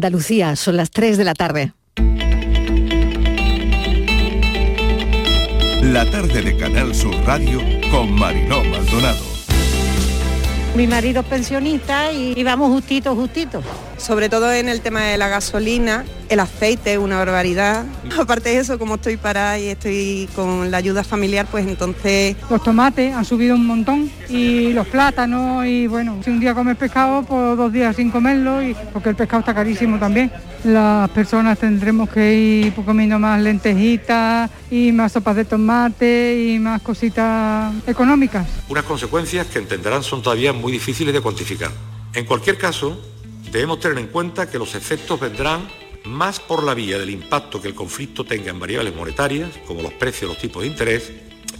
Andalucía, son las 3 de la tarde. La tarde de Canal Sur Radio con Mariló Maldonado. Mi marido es pensionista y vamos justito, justito. Sobre todo en el tema de la gasolina, el aceite es una barbaridad. Aparte de eso, como estoy parada y estoy con la ayuda familiar, pues entonces... Los tomates han subido un montón y los plátanos y bueno, si un día comes pescado, pues dos días sin comerlo, y, porque el pescado está carísimo también. Las personas tendremos que ir comiendo más lentejitas y más sopas de tomate y más cositas económicas. Unas consecuencias que entenderán son todavía muy difíciles de cuantificar. En cualquier caso, debemos tener en cuenta que los efectos vendrán más por la vía del impacto que el conflicto tenga en variables monetarias, como los precios, los tipos de interés,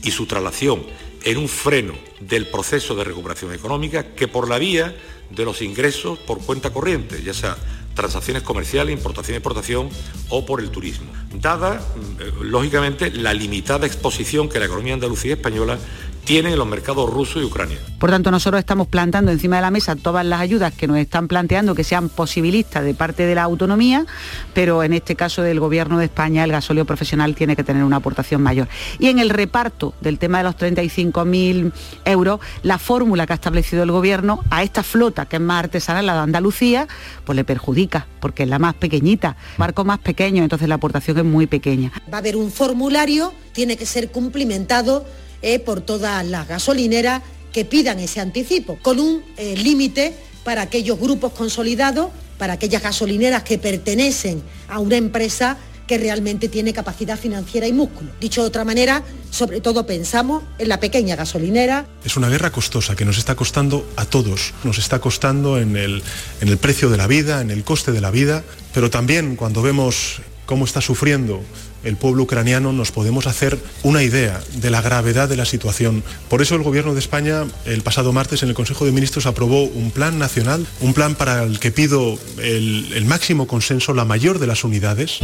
y su traslación en un freno del proceso de recuperación económica, que por la vía de los ingresos por cuenta corriente, ya sea transacciones comerciales, importación y exportación o por el turismo. Dada, eh, lógicamente, la limitada exposición que la economía andalucía y española tienen en los mercados ruso y Ucrania. Por tanto, nosotros estamos plantando encima de la mesa todas las ayudas que nos están planteando que sean posibilistas de parte de la autonomía, pero en este caso del Gobierno de España el gasóleo profesional tiene que tener una aportación mayor. Y en el reparto del tema de los 35.000 euros, la fórmula que ha establecido el Gobierno a esta flota, que es más artesanal, la de Andalucía, pues le perjudica, porque es la más pequeñita, barco más pequeño, entonces la aportación es muy pequeña. Va a haber un formulario, tiene que ser cumplimentado eh, por todas las gasolineras que pidan ese anticipo, con un eh, límite para aquellos grupos consolidados, para aquellas gasolineras que pertenecen a una empresa que realmente tiene capacidad financiera y músculo. Dicho de otra manera, sobre todo pensamos en la pequeña gasolinera. Es una guerra costosa que nos está costando a todos. Nos está costando en el, en el precio de la vida, en el coste de la vida, pero también cuando vemos cómo está sufriendo el pueblo ucraniano nos podemos hacer una idea de la gravedad de la situación. Por eso el Gobierno de España el pasado martes en el Consejo de Ministros aprobó un plan nacional, un plan para el que pido el, el máximo consenso, la mayor de las unidades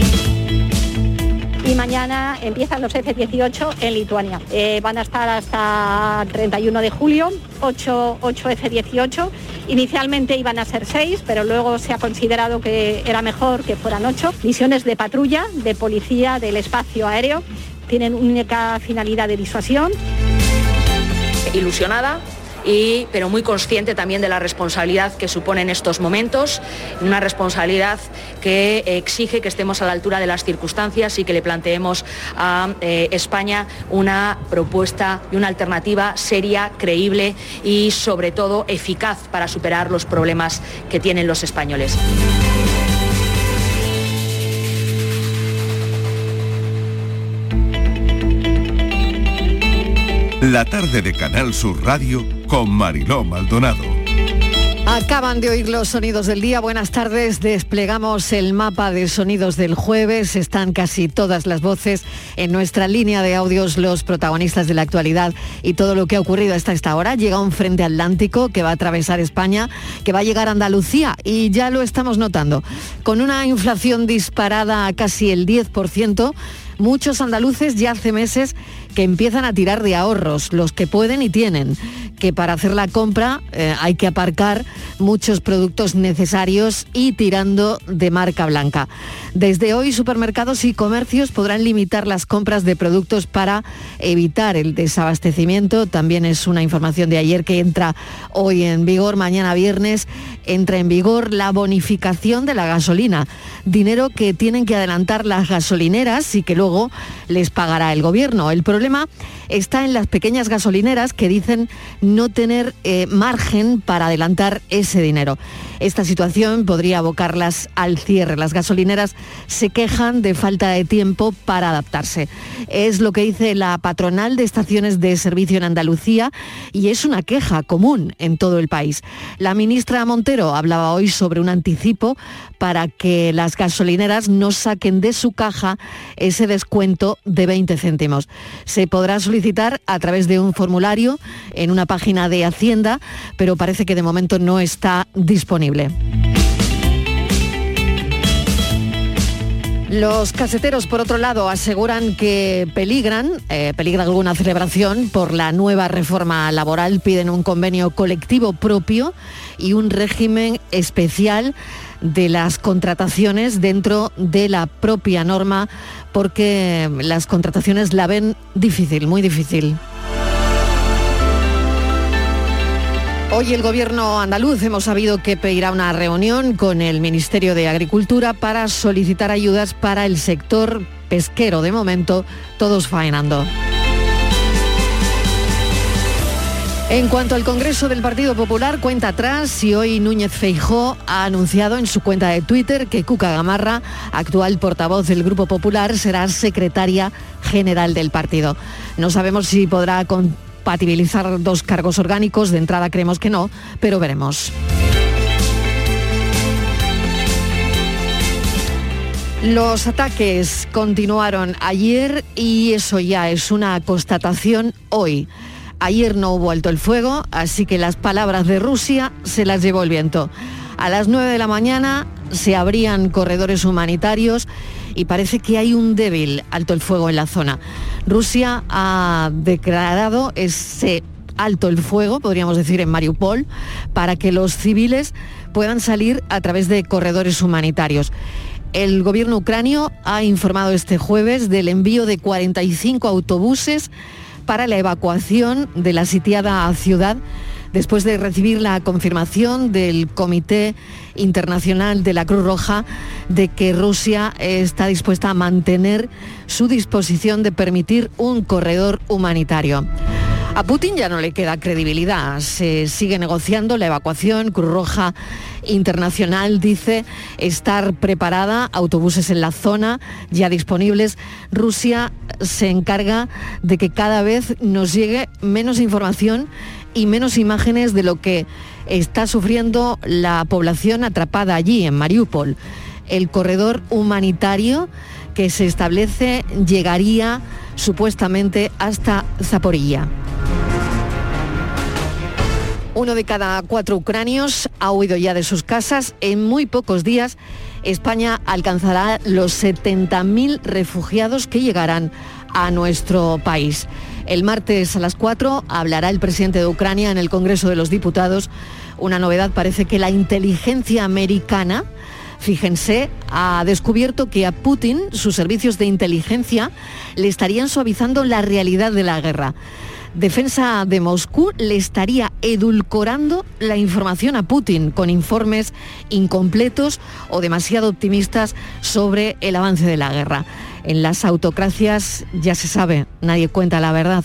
y mañana empiezan los F-18 en Lituania. Eh, van a estar hasta el 31 de julio, 8, 8 F-18. Inicialmente iban a ser 6, pero luego se ha considerado que era mejor que fueran 8. Misiones de patrulla, de policía, del espacio aéreo. Tienen única finalidad de disuasión. Ilusionada pero muy consciente también de la responsabilidad que supone en estos momentos, una responsabilidad que exige que estemos a la altura de las circunstancias y que le planteemos a eh, España una propuesta y una alternativa seria, creíble y sobre todo eficaz para superar los problemas que tienen los españoles. La tarde de Canal Sur Radio con Mariló Maldonado. Acaban de oír los sonidos del día. Buenas tardes. Desplegamos el mapa de sonidos del jueves. Están casi todas las voces en nuestra línea de audios, los protagonistas de la actualidad y todo lo que ha ocurrido hasta esta hora. Llega un frente atlántico que va a atravesar España, que va a llegar a Andalucía y ya lo estamos notando. Con una inflación disparada a casi el 10%, muchos andaluces ya hace meses que empiezan a tirar de ahorros, los que pueden y tienen, que para hacer la compra eh, hay que aparcar muchos productos necesarios y tirando de marca blanca. Desde hoy supermercados y comercios podrán limitar las compras de productos para evitar el desabastecimiento. También es una información de ayer que entra hoy en vigor, mañana viernes entra en vigor la bonificación de la gasolina, dinero que tienen que adelantar las gasolineras y que luego les pagará el gobierno. El problema está en las pequeñas gasolineras que dicen no tener eh, margen para adelantar ese dinero. Esta situación podría abocarlas al cierre. Las gasolineras se quejan de falta de tiempo para adaptarse. Es lo que dice la patronal de estaciones de servicio en Andalucía y es una queja común en todo el país. La ministra Montero hablaba hoy sobre un anticipo para que las gasolineras no saquen de su caja ese descuento de 20 céntimos. Se podrá solicitar a través de un formulario en una página de Hacienda, pero parece que de momento no está disponible. Los caseteros, por otro lado, aseguran que peligran, eh, peligra alguna celebración por la nueva reforma laboral. Piden un convenio colectivo propio y un régimen especial de las contrataciones dentro de la propia norma porque las contrataciones la ven difícil, muy difícil. Hoy el gobierno andaluz hemos sabido que pedirá una reunión con el Ministerio de Agricultura para solicitar ayudas para el sector pesquero. De momento, todos faenando. En cuanto al Congreso del Partido Popular, cuenta atrás y hoy Núñez Feijó ha anunciado en su cuenta de Twitter que Cuca Gamarra, actual portavoz del Grupo Popular, será secretaria general del partido. No sabemos si podrá compatibilizar dos cargos orgánicos, de entrada creemos que no, pero veremos. Los ataques continuaron ayer y eso ya es una constatación hoy. Ayer no hubo alto el fuego, así que las palabras de Rusia se las llevó el viento. A las 9 de la mañana se abrían corredores humanitarios y parece que hay un débil alto el fuego en la zona. Rusia ha declarado ese alto el fuego, podríamos decir, en Mariupol, para que los civiles puedan salir a través de corredores humanitarios. El gobierno ucranio ha informado este jueves del envío de 45 autobuses para la evacuación de la sitiada ciudad después de recibir la confirmación del Comité Internacional de la Cruz Roja de que Rusia está dispuesta a mantener su disposición de permitir un corredor humanitario. A Putin ya no le queda credibilidad. Se sigue negociando la evacuación. Cruz Roja Internacional dice estar preparada, autobuses en la zona ya disponibles. Rusia se encarga de que cada vez nos llegue menos información y menos imágenes de lo que está sufriendo la población atrapada allí, en Mariupol. El corredor humanitario que se establece llegaría supuestamente hasta Zaporilla. Uno de cada cuatro ucranios ha huido ya de sus casas. En muy pocos días España alcanzará los 70.000 refugiados que llegarán a nuestro país. El martes a las 4 hablará el presidente de Ucrania en el Congreso de los Diputados. Una novedad parece que la inteligencia americana, fíjense, ha descubierto que a Putin sus servicios de inteligencia le estarían suavizando la realidad de la guerra. Defensa de Moscú le estaría edulcorando la información a Putin con informes incompletos o demasiado optimistas sobre el avance de la guerra. En las autocracias ya se sabe, nadie cuenta la verdad.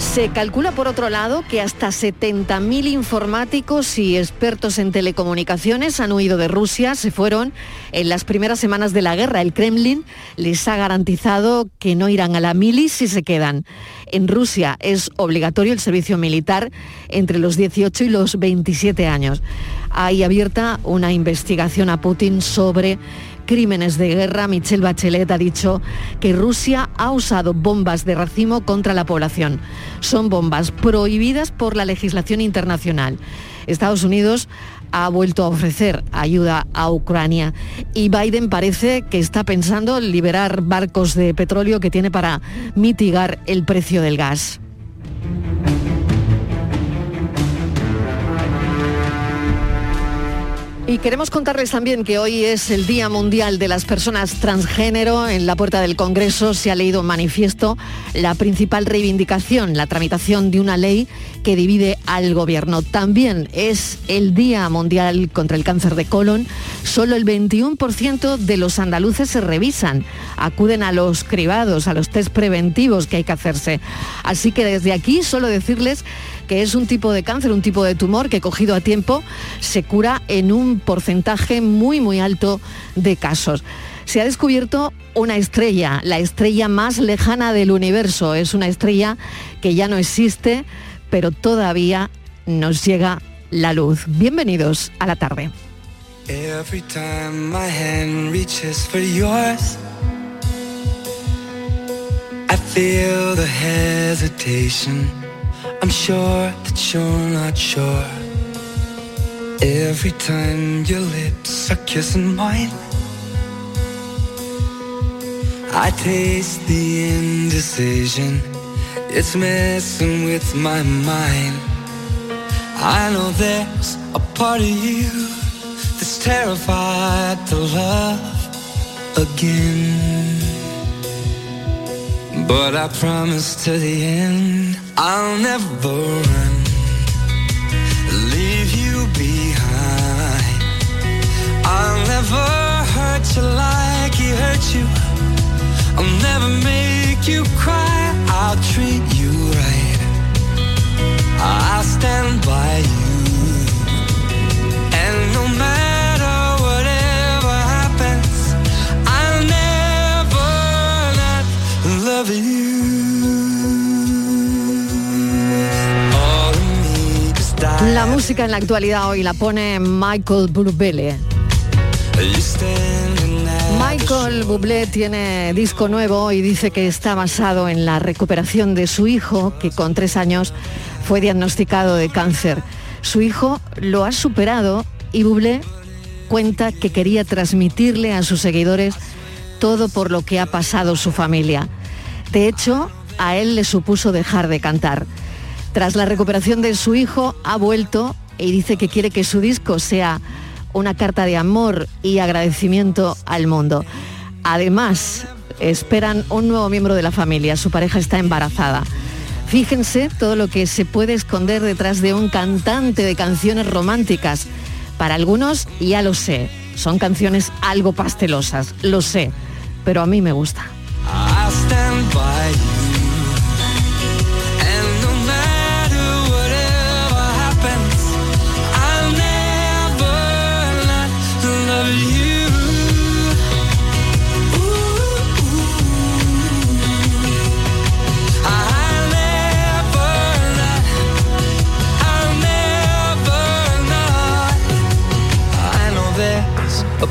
Se calcula, por otro lado, que hasta 70.000 informáticos y expertos en telecomunicaciones han huido de Rusia, se fueron en las primeras semanas de la guerra. El Kremlin les ha garantizado que no irán a la mili si se quedan. En Rusia es obligatorio el servicio militar entre los 18 y los 27 años. Hay abierta una investigación a Putin sobre crímenes de guerra, Michelle Bachelet ha dicho que Rusia ha usado bombas de racimo contra la población. Son bombas prohibidas por la legislación internacional. Estados Unidos ha vuelto a ofrecer ayuda a Ucrania y Biden parece que está pensando en liberar barcos de petróleo que tiene para mitigar el precio del gas. Y queremos contarles también que hoy es el Día Mundial de las Personas Transgénero. En la puerta del Congreso se ha leído un manifiesto, la principal reivindicación, la tramitación de una ley que divide al gobierno. También es el Día Mundial contra el Cáncer de Colon. Solo el 21% de los andaluces se revisan, acuden a los cribados, a los test preventivos que hay que hacerse. Así que desde aquí solo decirles que es un tipo de cáncer, un tipo de tumor que cogido a tiempo se cura en un porcentaje muy muy alto de casos. Se ha descubierto una estrella, la estrella más lejana del universo. Es una estrella que ya no existe, pero todavía nos llega la luz. Bienvenidos a la tarde. I'm sure that you're not sure. Every time your lips are kissing mine, I taste the indecision. It's messing with my mind. I know there's a part of you that's terrified to love again. But I promise to the end, I'll never run, leave you behind. I'll never hurt you like he hurt you. I'll never make you cry. I'll treat you right. I'll stand by you. And no matter whatever happens, I'll never not love you. Música en la actualidad hoy la pone Michael Bublé. Michael Bublé tiene disco nuevo y dice que está basado en la recuperación de su hijo, que con tres años fue diagnosticado de cáncer. Su hijo lo ha superado y Bublé cuenta que quería transmitirle a sus seguidores todo por lo que ha pasado su familia. De hecho, a él le supuso dejar de cantar. Tras la recuperación de su hijo, ha vuelto y dice que quiere que su disco sea una carta de amor y agradecimiento al mundo. Además, esperan un nuevo miembro de la familia. Su pareja está embarazada. Fíjense todo lo que se puede esconder detrás de un cantante de canciones románticas. Para algunos, ya lo sé, son canciones algo pastelosas, lo sé, pero a mí me gusta.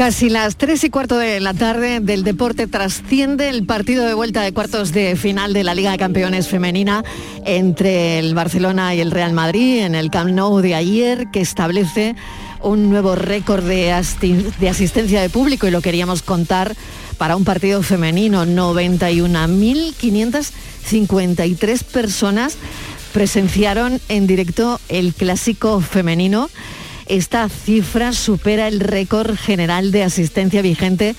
Casi las 3 y cuarto de la tarde del deporte trasciende el partido de vuelta de cuartos de final de la Liga de Campeones Femenina entre el Barcelona y el Real Madrid en el Camp Nou de ayer que establece un nuevo récord de, asistencia de público y lo queríamos contar para un partido femenino. 91.553 personas presenciaron en directo el clásico femenino. Esta cifra supera el récord general de asistencia vigente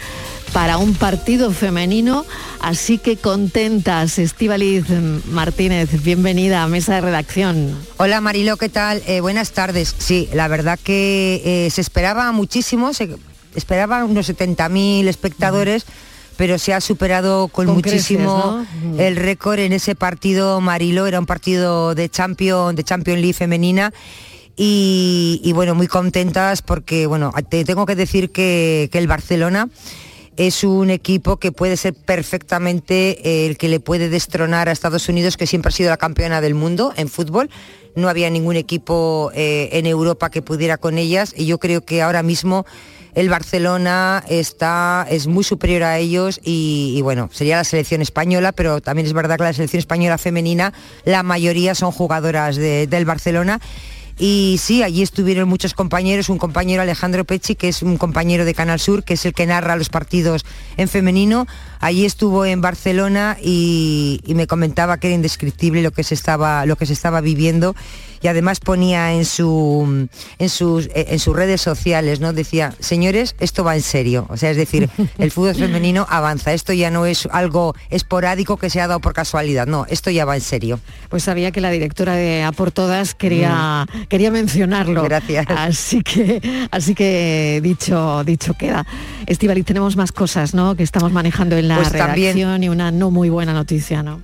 para un partido femenino, así que contentas. Estíbaliz Martínez, bienvenida a Mesa de Redacción. Hola Marilo, ¿qué tal? Eh, buenas tardes. Sí, la verdad que eh, se esperaba muchísimo, se esperaba unos 70.000 espectadores, pero se ha superado con, Con muchísimo creces, ¿no? El récord en ese partido Marilo, era un partido de Champion, de Champion League femenina. Y, bueno, muy contentas porque bueno, te tengo que decir que, el Barcelona es un equipo que puede ser perfectamente el que le puede destronar a Estados Unidos, que siempre ha sido la campeona del mundo en fútbol. No había ningún equipo eh, en Europa que pudiera con ellas y yo creo que ahora mismo el Barcelona está, es muy superior a ellos y, bueno, sería la selección española, pero también es verdad que la selección española femenina, la mayoría son jugadoras de- del Barcelona. Y sí, allí estuvieron muchos compañeros, un compañero Alejandro Pecci, que es un compañero de Canal Sur, que es el que narra los partidos en femenino. Allí estuvo en Barcelona y, y me comentaba que era indescriptible lo que se estaba, lo que se estaba viviendo. y además ponía en, su, en, sus, eh, en sus redes sociales, ¿no? Decía, señores, esto va en serio. O sea, es decir, el fútbol femenino avanza. Esto ya no es algo esporádico que se ha dado por casualidad. No, esto ya va en serio. Pues sabía que la directora de A por Todas quería, quería mencionarlo. Gracias. Así que, así que dicho, dicho queda. Estivali, tenemos más cosas, ¿no? Que estamos manejando en la Pues también- y una no muy buena noticia, ¿no?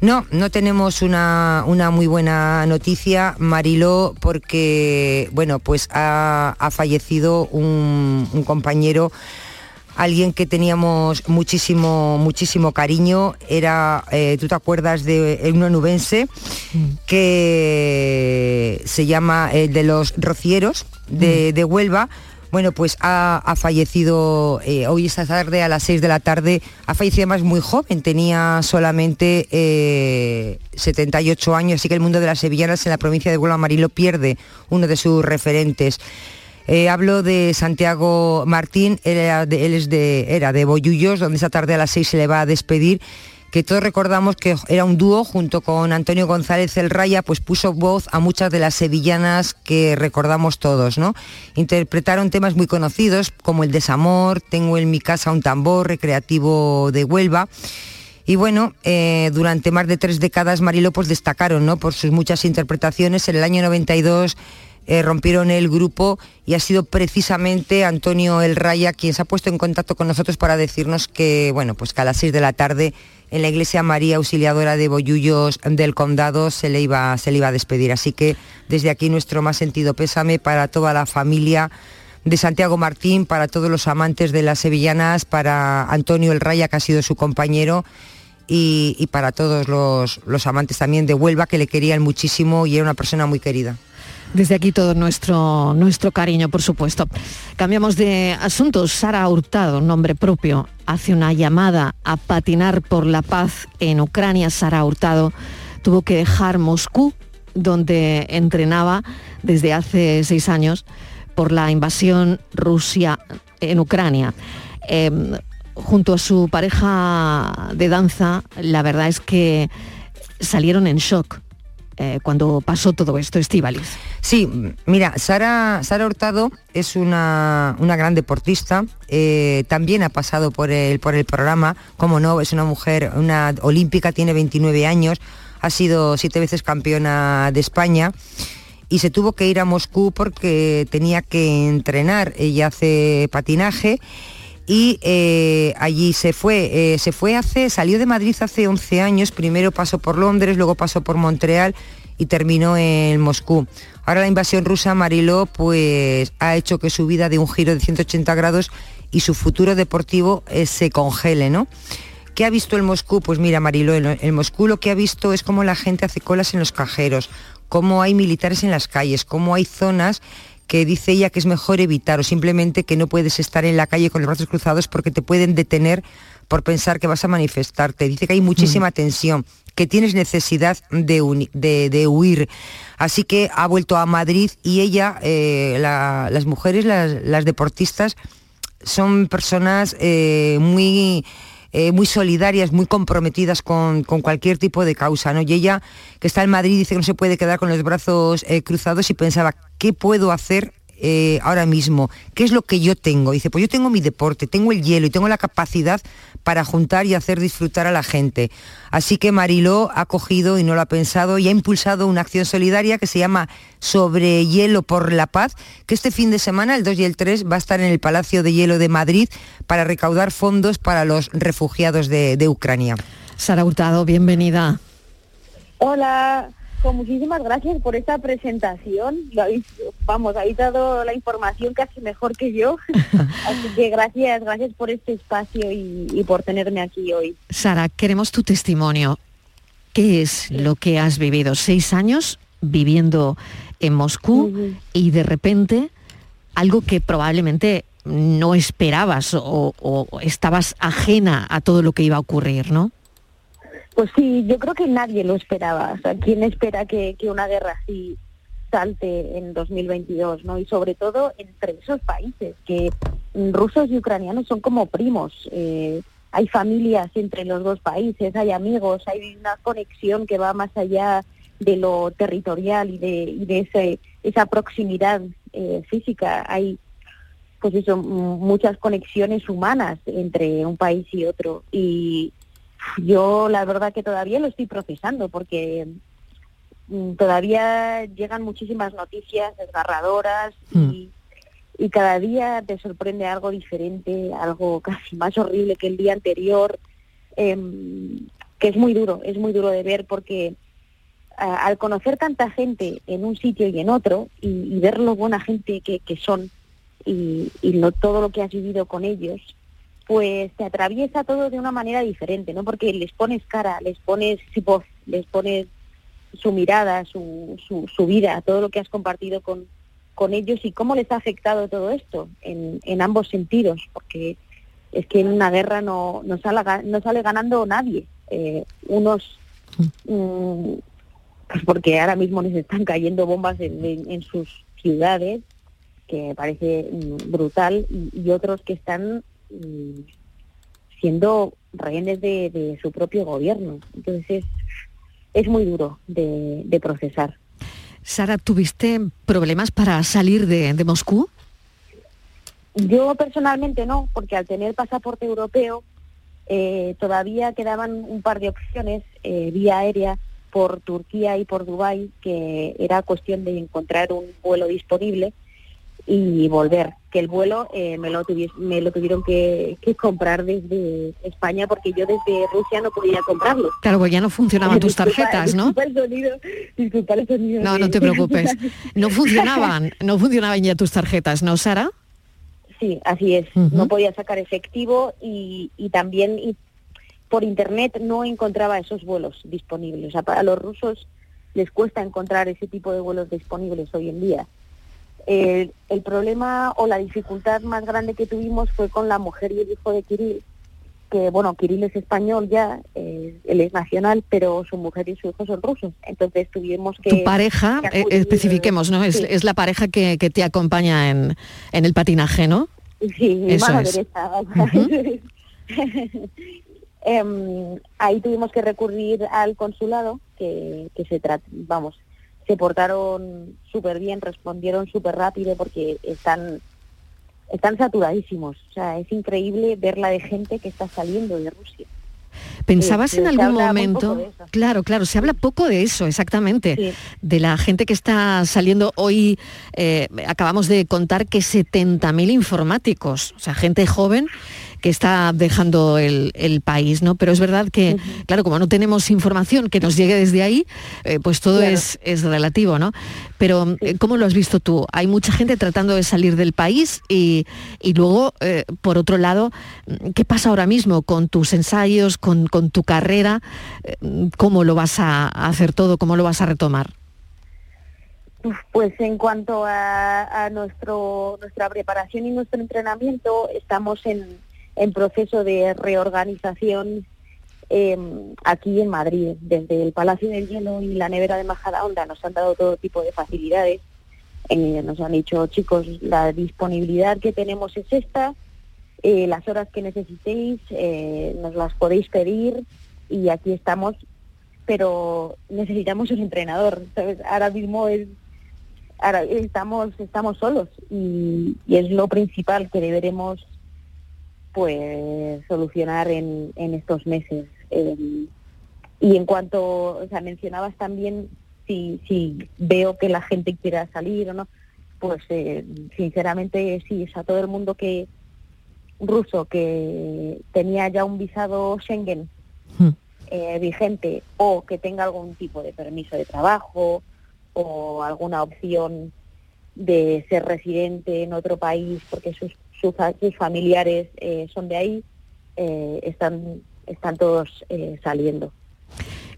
No, no tenemos una, una muy buena noticia, Mariló, porque, bueno, pues ha, ha fallecido un, un compañero, alguien que teníamos muchísimo, muchísimo cariño. Era, eh, ¿tú te acuerdas de un onubense que se llama el de los rocieros de, de Huelva? Bueno, pues ha, fallecido eh, hoy esta tarde a las 6 de la tarde, ha fallecido además muy joven, tenía solamente eh, 78 años, así que el mundo de las sevillanas en la provincia de Huelva Marilo pierde uno de sus referentes. Eh, hablo de Santiago Martín, él, era de, él es de, era de Boyullos, donde esta tarde a las 6 se le va a despedir que todos recordamos que era un dúo junto con Antonio González El Raya, pues puso voz a muchas de las sevillanas que recordamos todos, ¿no? Interpretaron temas muy conocidos como El desamor, Tengo en mi casa un tambor, Recreativo de Huelva. Y bueno, eh, durante más de tres décadas Marilo pues destacaron ¿no? por sus muchas interpretaciones. En el año 92 eh, rompieron el grupo y ha sido precisamente Antonio El Raya quien se ha puesto en contacto con nosotros para decirnos que, bueno, pues a las 6 de la tarde en la iglesia María Auxiliadora de Bollullos del Condado se le, iba, se le iba a despedir. Así que desde aquí nuestro más sentido pésame para toda la familia de Santiago Martín, para todos los amantes de las sevillanas, para Antonio El Raya, que ha sido su compañero, y, y para todos los, los amantes también de Huelva, que le querían muchísimo y era una persona muy querida. Desde aquí todo nuestro, nuestro cariño, por supuesto. Cambiamos de asunto. Sara Hurtado, nombre propio, hace una llamada a patinar por la paz en Ucrania. Sara Hurtado tuvo que dejar Moscú, donde entrenaba desde hace seis años por la invasión Rusia en Ucrania. Eh, junto a su pareja de danza, la verdad es que salieron en shock eh, cuando pasó todo esto, Estíbaliz. Sí, mira, Sara, Sara Hurtado es una, una gran deportista, eh, también ha pasado por el, por el programa, como no, es una mujer, una olímpica, tiene 29 años, ha sido siete veces campeona de España y se tuvo que ir a Moscú porque tenía que entrenar. Ella hace patinaje y eh, allí se fue. eh, se fue hace, salió de Madrid hace 11 años, primero pasó por Londres, luego pasó por Montreal y terminó en Moscú. Ahora la invasión rusa, Mariló, pues ha hecho que su vida dé un giro de 180 grados y su futuro deportivo eh, se congele, ¿no? ¿Qué ha visto el Moscú? Pues mira, Mariló, el Moscú lo que ha visto es cómo la gente hace colas en los cajeros, cómo hay militares en las calles, cómo hay zonas que dice ella que es mejor evitar o simplemente que no puedes estar en la calle con los brazos cruzados porque te pueden detener por pensar que vas a manifestarte. Dice que hay muchísima tensión, que tienes necesidad de, de- de huir. Así que ha vuelto a Madrid y ella, eh, la- las mujeres, las, las deportistas, son personas eh, muy, eh, muy solidarias, muy comprometidas con, con cualquier tipo de causa. ¿no? Y ella, que está en Madrid, dice que no se puede quedar con los brazos eh, cruzados y pensaba, ¿qué puedo hacer eh, ahora mismo? ¿Qué es lo que yo tengo? Dice, pues yo tengo mi deporte, tengo el hielo y tengo la capacidad para juntar y hacer disfrutar a la gente. Así que Mariló ha cogido y no lo ha pensado y ha impulsado una acción solidaria que se llama Sobre Hielo por la Paz, que este fin de semana, el 2 y el 3, va a estar en el Palacio de Hielo de Madrid para recaudar fondos para los refugiados de, de Ucrania. Sara Hurtado, bienvenida. Hola, con muchísimas gracias por esta presentación. Lo habéis, vamos, habéis dado la información casi mejor que yo. Así que gracias, gracias por este espacio y, y por tenerme aquí hoy. Sara, queremos tu testimonio. ¿Qué es lo que has vivido? Seis años viviendo en Moscú y de repente algo que probablemente no esperabas o, o estabas ajena a todo lo que iba a ocurrir, ¿no? Pues sí, yo creo que nadie lo esperaba. O sea, ¿quién espera que, una guerra así salte en 2022, ¿no? Y sobre todo entre esos países que rusos y ucranianos son como primos. eh, hay familias entre los dos países, hay amigos, hay una conexión que va más allá de lo territorial y de, y de ese, esa proximidad eh, física. Hay pues eso, muchas conexiones humanas entre un país y otro. Y yo la verdad que todavía lo estoy procesando porque mm, todavía llegan muchísimas noticias desgarradoras y, y cada día te sorprende algo diferente, algo casi más horrible que el día anterior, em, que es muy duro, es muy duro de ver porque a- al conocer tanta gente en un sitio y en otro y, y ver lo buena gente que, que son y, y lo, todo lo que has vivido con ellos, pues te atraviesa todo de una manera diferente, ¿no? Porque les pones cara, les pones voz, les pones su mirada, su, su, su vida, todo lo que has compartido con, con ellos y cómo les ha afectado todo esto en, en ambos sentidos, porque es que en una guerra no, no, sale, no sale ganando nadie. Eh, unos, mm, pues porque ahora mismo les están cayendo bombas en, en- en sus ciudades, que me parece mm, brutal, y, y otros que están mm, siendo rehenes de, de su propio gobierno. Entonces es, es muy duro de, de procesar. Sara, ¿tuviste problemas para salir de, de Moscú? Yo personalmente no, porque al tener pasaporte europeo eh, todavía quedaban un par de opciones eh, vía aérea por Turquía y por Dubái, que era cuestión de encontrar un vuelo disponible y volver. Que el vuelo eh, me, lo me lo tuvieron que, que comprar desde España porque yo desde Rusia no podía comprarlo. Claro, pues ya no funcionaban tus tarjetas, ¿no? Disculpa el sonido, disculpa el sonido No, no te preocupes. No funcionaban, no funcionaban ya tus tarjetas, ¿no, Sara? Sí, así es. No podía sacar efectivo y, y también y por internet no encontraba esos vuelos disponibles. O sea, para los rusos les cuesta encontrar ese tipo de vuelos disponibles hoy en día. Eh, el problema o la dificultad más grande que tuvimos fue con la mujer y el hijo de Kirill, que bueno, Kirill es español ya, eh, él es nacional, pero su mujer y su hijo son rusos. Entonces tuvimos que... Tu pareja, que eh, acudir, especifiquemos, ¿no? Es, sí. es la pareja que, que te acompaña en, en el patinaje, ¿no? Sí, mi Eso mano es. derecha. Em, ahí tuvimos que recurrir al consulado, que, que se tra- vamos, se portaron súper bien, respondieron súper rápido porque están están saturadísimos. O sea, es increíble ver la de gente que está saliendo de Rusia. ¿Pensabas en algún momento? Claro, claro, se habla poco de eso, exactamente. Sí. De la gente que está saliendo hoy, eh, acabamos de contar que 70.000 informáticos, o sea, gente joven que está dejando el, el país, ¿no? Pero es verdad que, claro, como no tenemos información que nos llegue desde ahí, eh, pues todo Claro. es, es relativo, ¿no? Pero, eh, ¿cómo lo has visto tú? Hay mucha gente tratando de salir del país y, y luego, eh, por otro lado, ¿qué pasa ahora mismo con tus ensayos, con, con tu carrera? ¿Cómo lo vas a hacer todo? ¿Cómo lo vas a retomar? Pues en cuanto a, a nuestro, nuestra preparación y nuestro entrenamiento, estamos en, en proceso de reorganización eh, aquí en Madrid. Desde el Palacio del Hielo y la nevera de Majadahonda nos han dado todo tipo de facilidades. Eh, nos han dicho, chicos, la disponibilidad que tenemos es esta, eh, las horas que necesitéis nos las podéis pedir y aquí estamos, pero necesitamos un entrenador. ¿sabes? Ahora mismo es ahora estamos estamos solos y es lo principal que deberemos pues solucionar en, en estos meses Eh, y en cuanto o sea mencionabas también si si veo que la gente quiera salir o no pues eh, sinceramente sí o sea todo el mundo que ruso que tenía ya un visado Schengen eh, vigente o que tenga algún tipo de permiso de trabajo o alguna opción de ser residente en otro país porque sus, sus, sus familiares eh, son de ahí, eh, están, están todos eh, saliendo.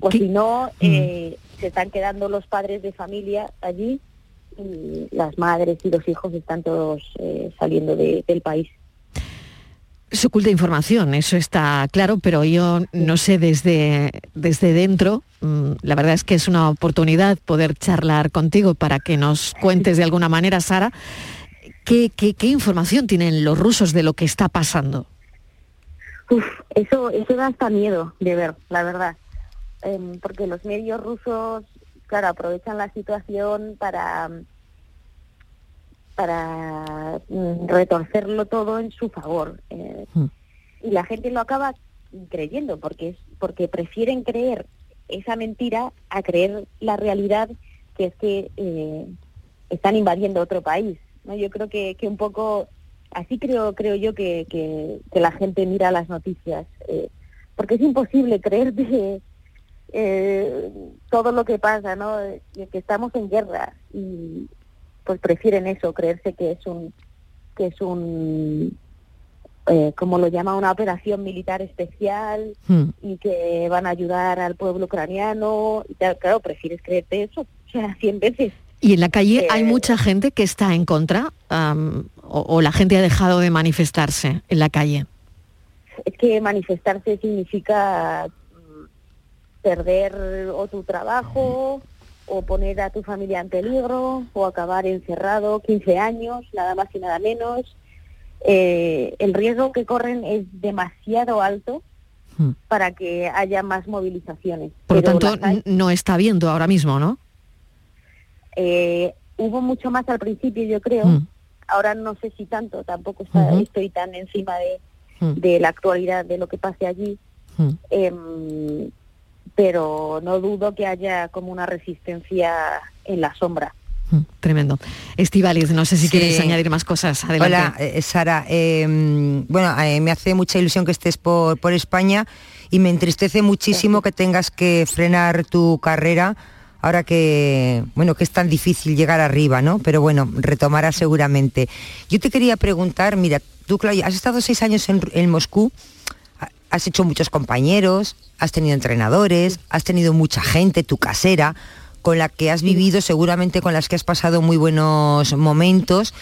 O si no, eh, se están quedando los padres de familia allí y las madres y los hijos están todos saliendo de- del país. Se oculta información, eso está claro, pero yo no sé desde, desde dentro, mm, la verdad es que es una oportunidad poder charlar contigo para que nos cuentes de alguna manera, Sara, qué, qué- qué información tienen los rusos de lo que está pasando. Uf, eso, eso da hasta miedo de ver, la verdad. Em, porque los medios rusos claro, aprovechan la situación para para mm, retorcerlo todo en su favor. eh, Mm. y la gente lo acaba creyendo porque es porque prefieren creer esa mentira a creer la realidad que es que eh, están invadiendo otro país. ¿No? Yo creo que, que un poco así creo creo yo que, que, que la gente mira las noticias eh, porque es imposible creerte eh, todo lo que pasa, ¿no? Eh, Que estamos en guerra y pues prefieren eso, creerse que es un que es un eh, como lo llama una operación militar especial Hmm. y que van a ayudar al pueblo ucraniano y tal, claro, prefieres creerte eso, o sea, cien veces. ¿Y en la calle Eh, hay mucha gente que está en contra? o, o la gente ha dejado de manifestarse en la calle? Es que manifestarse significa mm, perder o tu trabajo o poner a tu familia en peligro o acabar encerrado 15 años, nada más y nada menos. Eh, el riesgo que corren es demasiado alto Hmm. para que haya más movilizaciones. Por lo tanto, no está viendo ahora mismo, ¿no? Eh, hubo mucho más al principio, yo creo. Mm. Ahora no sé si tanto, tampoco está- Ujú. estoy tan encima de, Mm. de la actualidad, de lo que pase allí. Mm. Em, pero no dudo que haya como una resistencia en la sombra. Tremendo. Estivaliz, no sé si Sí. quieres añadir más cosas. Adelante. Hola, eh, Sara. eh, bueno, eh, me hace mucha ilusión que estés por, por España y me entristece muchísimo que tengas que frenar tu carrera ahora que, bueno, que es tan difícil llegar arriba, ¿no? Pero bueno, retomarás seguramente. Yo te quería preguntar, mira, tú, Claudia, has estado seis años en, en Moscú, ha- has hecho muchos compañeros, has tenido entrenadores, has tenido mucha gente, tu casera, con la que has vivido, seguramente con las que has pasado muy buenos momentos.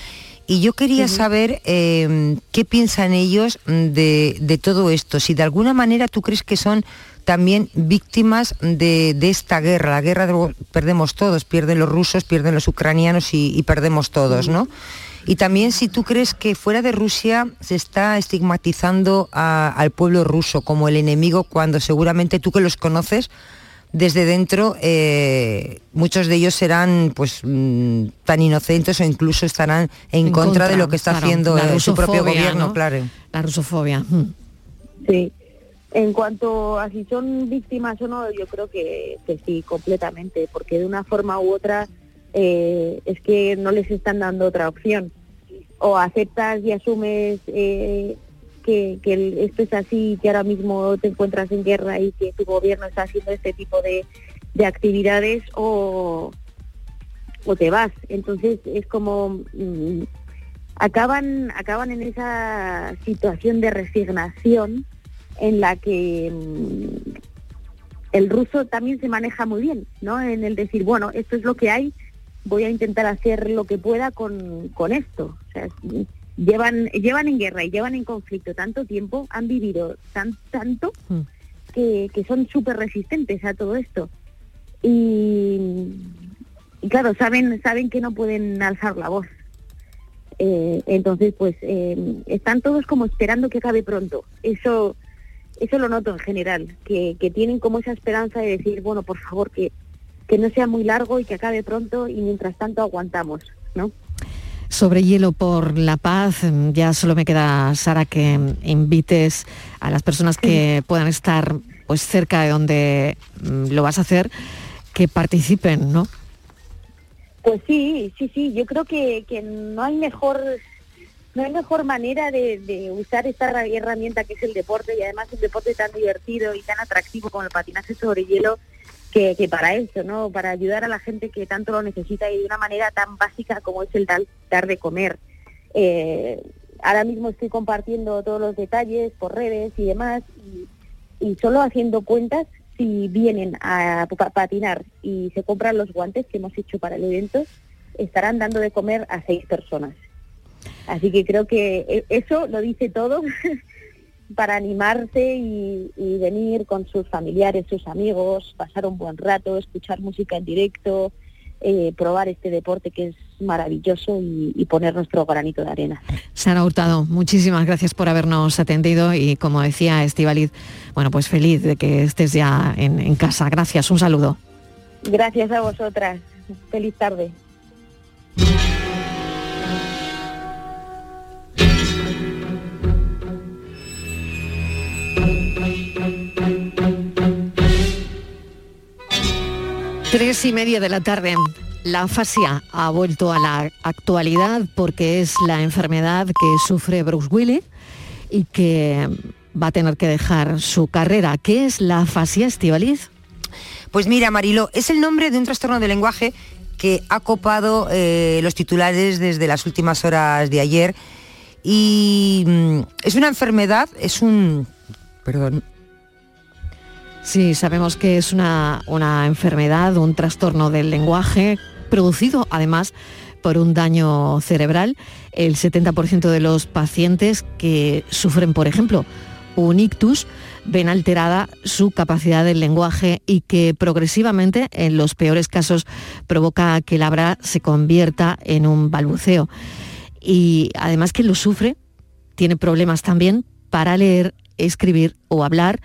Y yo quería saber eh, qué piensan ellos de, de todo esto, si de alguna manera tú crees que son también víctimas de, de esta guerra, la guerra de, perdemos todos, pierden los rusos, pierden los ucranianos y, y perdemos todos, ¿no? Y también si tú crees que fuera de Rusia se está estigmatizando a- al pueblo ruso como el enemigo cuando seguramente tú que los conoces desde dentro eh, muchos de ellos serán pues mm, tan inocentes o incluso estarán en, En contra, de lo que está claro, haciendo eh, su propio gobierno, ¿no? claro. La rusofobia. Mm. Sí. En cuanto a si son víctimas o no, yo creo que, sí, completamente, porque de una forma u otra eh, es que no les están dando otra opción. O aceptas y asumes eh, que, esto es así, que ahora mismo te encuentras en guerra y que tu gobierno está haciendo este tipo de, de actividades o, o te vas. Entonces es como mm, acaban acaban en esa situación de resignación en la que mm, el ruso también se maneja muy bien, ¿no? En el decir, bueno, esto es lo que hay, voy a intentar hacer lo que pueda con, con esto. O sea, es- llevan llevan en guerra y llevan en conflicto tanto tiempo, han vivido tan tanto Mm. que, que son súper resistentes a todo esto. Y, y claro, saben saben que no pueden alzar la voz. Eh, entonces, pues eh, están todos como esperando que acabe pronto. Eso eso lo noto en general, que, que tienen como esa esperanza de decir, bueno, por favor, que, que no sea muy largo y que acabe pronto y mientras tanto aguantamos, ¿no? Sobre hielo por la paz, ya solo me queda, Sara, que invites a las personas que puedan estar pues cerca de donde mm, lo vas a hacer, que participen, ¿no? Pues sí, sí, sí, yo creo que, que no hay mejor no hay mejor manera de, usar esta herra- herramienta que es el deporte y además un deporte tan divertido y tan atractivo como el patinaje sobre hielo que, para eso, ¿no? Para ayudar a la gente que tanto lo necesita y de una manera tan básica como es el dar, de comer. Eh, ahora mismo estoy compartiendo todos los detalles por redes y demás y, solo haciendo cuentas si vienen a pa- patinar y se compran los guantes que hemos hecho para el evento, estarán dando de comer a seis personas. Así que creo que e- eso lo dice todo para animarse y, y venir con sus familiares, sus amigos, pasar un buen rato, escuchar música en directo, eh, probar este deporte que es maravilloso y, y poner nuestro granito de arena. Sara Hurtado, muchísimas gracias por habernos atendido y como decía Estivaliz, bueno, pues feliz de que estés ya en, en casa. Gracias, un saludo. Gracias a vosotras. Feliz tarde. Tres y media de la tarde. La afasia ha vuelto a la actualidad porque es la enfermedad que sufre Bruce Willis y que va a tener que dejar su carrera. ¿Qué es la afasia, Estivaliz? Pues mira, Marilo, es el nombre de un trastorno de lenguaje que ha copado eh, los titulares desde las últimas horas de ayer y mm, es una enfermedad, es un... Perdón. Sí, sabemos que es una, una enfermedad, un trastorno del lenguaje, producido además por un daño cerebral. El 70% de los pacientes que sufren, por ejemplo, un ictus, ven alterada su capacidad del lenguaje y que progresivamente, en los peores casos, provoca que el habla se convierta en un balbuceo. Y además que lo sufre, tiene problemas también para leer, escribir o hablar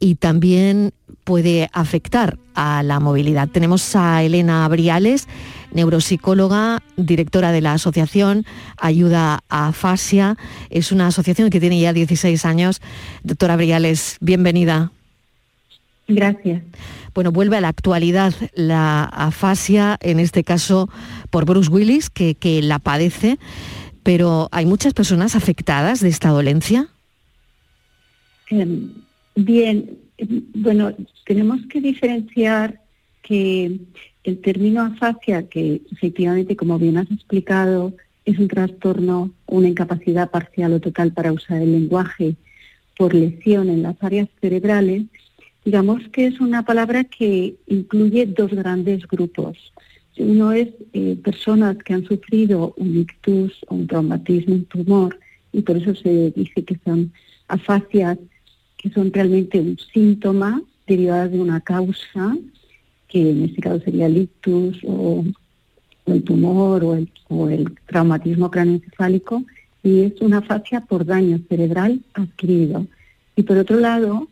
y también puede afectar a la movilidad. Tenemos a Elena Briales, neuropsicóloga, directora de la asociación Ayuda a Afasia. Es una asociación que tiene ya 16 años. Doctora Briales, bienvenida. Gracias. Bueno, vuelve a la actualidad la afasia, en este caso por Bruce Willis, que, que la padece, pero ¿hay muchas personas afectadas de esta dolencia? Eh, bien, bueno, tenemos que diferenciar que el término afasia, que efectivamente, como bien has explicado, es un trastorno, una incapacidad parcial o total para usar el lenguaje por lesión en las áreas cerebrales, digamos que es una palabra que incluye dos grandes grupos. Uno es eh, personas que han sufrido un ictus un traumatismo, un tumor, y por eso se dice que son afasias, que son realmente un síntoma derivado de una causa, que en este caso sería el ictus o, el tumor o el, traumatismo craneoencefálico, y es una afasia por daño cerebral adquirido. Y por otro lado,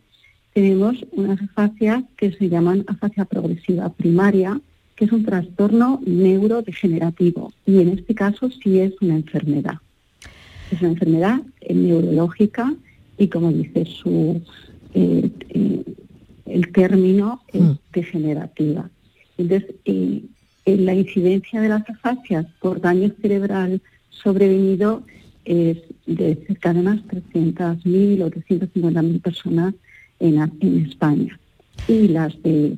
tenemos unas afasias que se llaman afasia progresiva primaria, que es un trastorno neurodegenerativo y en este caso sí es una enfermedad. Es una enfermedad neurológica y como dice su eh, eh, el término es degenerativa. Entonces, eh, en la incidencia de las afasias por daño cerebral sobrevenido es de cerca de unas 300.000 o 350.000 personas en España. Y las de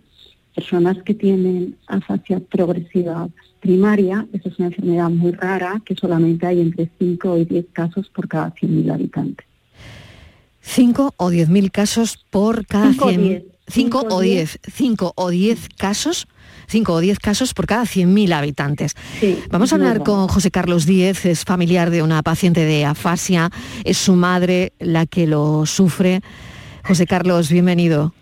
personas que tienen afasia progresiva primaria, esa es una enfermedad muy rara que solamente hay entre 5 y 10 casos por cada 100.000 habitantes. 5 o 10 mil casos por cada Cinco o 100 diez. 5 Cinco o o 10 5 o 10 casos 5 o 10 casos por cada 100.000 habitantes. Vamos a hablar raro. con José Carlos Díez, es familiar de una paciente de afasia, es su madre la que lo sufre. José Carlos, bienvenido.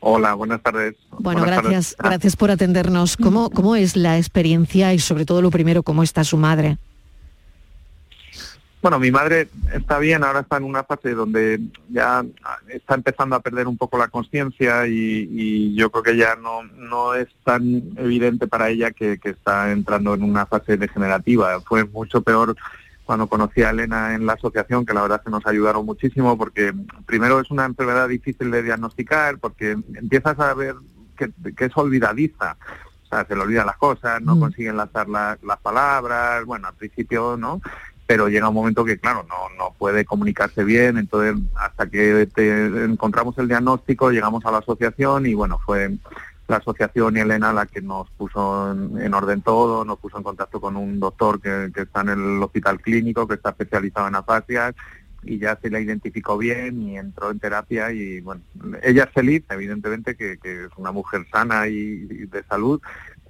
Hola, buenas tardes. Bueno, Buenas gracias, tardes. gracias por atendernos. ¿Cómo, ¿Cómo es la experiencia y sobre todo lo primero, cómo está su madre? Bueno, mi madre está bien, ahora está en una fase donde ya está empezando a perder un poco la conciencia y, y yo creo que ya no, no es tan evidente para ella que, que está entrando en una fase degenerativa. Fue mucho peor cuando conocí a Elena en la asociación, que la verdad que nos ayudaron muchísimo porque primero es una enfermedad difícil de diagnosticar porque empiezas a ver que, que es olvidadiza. O sea, se le olvidan las cosas, no consigue enlazar la- las palabras, bueno, al principio no, pero llega un momento que, claro, no, no puede comunicarse bien, entonces hasta que encontramos el diagnóstico, llegamos a la asociación y bueno, fue la asociación y Elena la que nos puso en, en orden todo, nos puso en contacto con un doctor que, está en el hospital clínico, que está especializado en afasias y ya se la identificó bien y entró en terapia y bueno, ella es feliz, evidentemente que, es una mujer sana y de salud,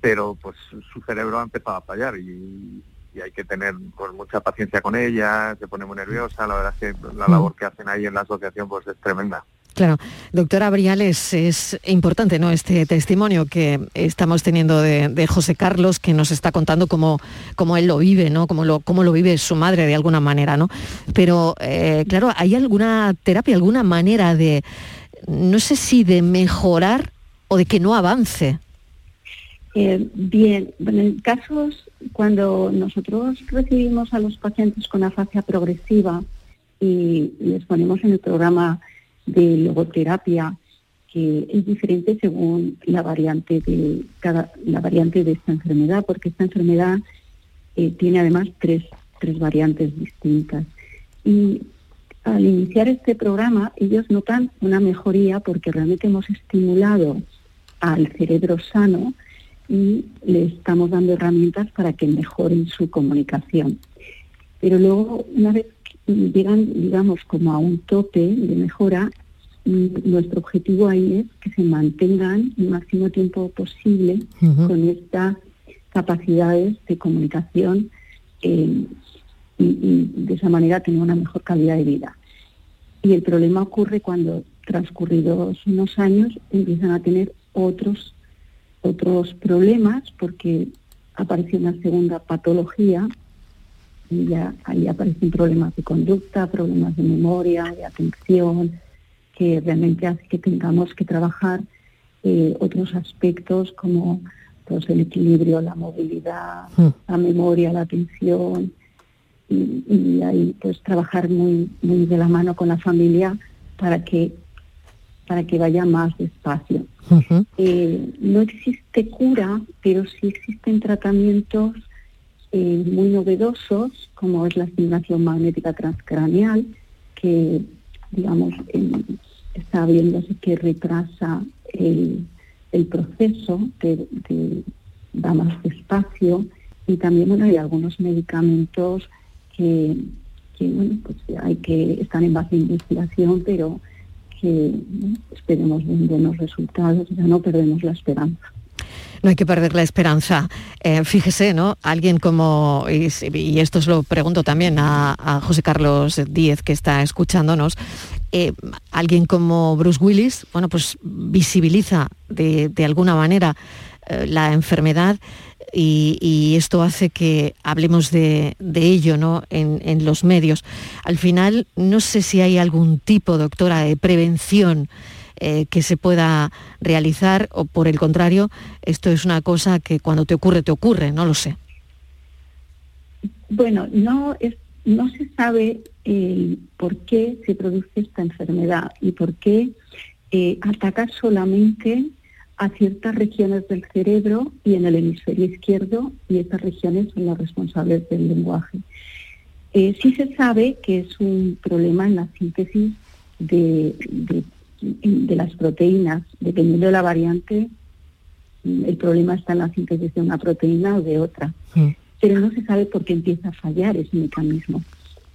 pero pues su cerebro ha empezado a fallar y, y hay que tener pues, mucha paciencia con ella, se pone muy nerviosa, la verdad es que la labor que hacen ahí en la asociación pues es tremenda. Claro, doctora Briales, es importante ¿no? este testimonio que estamos teniendo de, de José Carlos, que nos está contando cómo, cómo él lo vive, ¿no? cómo, lo, cómo lo vive su madre de alguna manera. ¿no? Pero, eh, claro, ¿hay alguna terapia, alguna manera de, no sé si de mejorar o de que no avance? Eh, bien, bueno, en casos cuando nosotros recibimos a los pacientes con afasia progresiva y les ponemos en el programa de logoterapia, que es diferente según la variante de cada la variante de esta enfermedad, porque esta enfermedad eh, tiene además tres, tres variantes distintas. Y al iniciar este programa, ellos notan una mejoría porque realmente hemos estimulado al cerebro sano y le estamos dando herramientas para que mejoren su comunicación. Pero luego, una vez llegan, digamos, como a un tope de mejora, mm, nuestro objetivo ahí es que se mantengan el máximo tiempo posible con estas capacidades de comunicación eh, y, y de esa manera tener una mejor calidad de vida. Y el problema ocurre cuando transcurridos unos años empiezan a tener otros otros problemas porque aparece una segunda patología y ya ahí aparecen problemas de conducta, problemas de memoria, de atención, que realmente hace que tengamos que trabajar eh, otros aspectos como pues, el equilibrio, la movilidad, la memoria, la atención y, y ahí pues trabajar muy muy de la mano con la familia para que para que vaya más despacio. Eh, no existe cura, pero sí existen tratamientos eh, muy novedosos, como es la estimulación magnética transcraneal, que, digamos, em, está viéndose que retrasa el, el proceso, da más despacio, y también, bueno, hay algunos medicamentos que, que, bueno, pues hay que, están en base de investigación, pero que esperemos bien buenos resultados, ya no perdemos la esperanza. No hay que perder la esperanza. Eh, fíjese, ¿no? Alguien como, y, esto se lo pregunto también a, José Carlos Díez, que está escuchándonos, eh, alguien como Bruce Willis, bueno, pues visibiliza de, de alguna manera eh, la enfermedad y, y esto hace que hablemos de, ello ¿no? en, en los medios. Al final, no sé si hay algún tipo, doctora, de prevención eh, que se pueda realizar o por el contrario, esto es una cosa que cuando te ocurre, te ocurre, no lo sé. Bueno, no es, no se sabe eh, por qué se produce esta enfermedad y por qué eh, ataca solamente a ciertas regiones del cerebro y en el hemisferio izquierdo y estas regiones son las responsables del lenguaje. Eh, sí se sabe que es un problema en la síntesis de, de- de las proteínas, dependiendo de la variante, el problema está en la síntesis de una proteína o de otra pero no se sabe por qué empieza a fallar ese mecanismo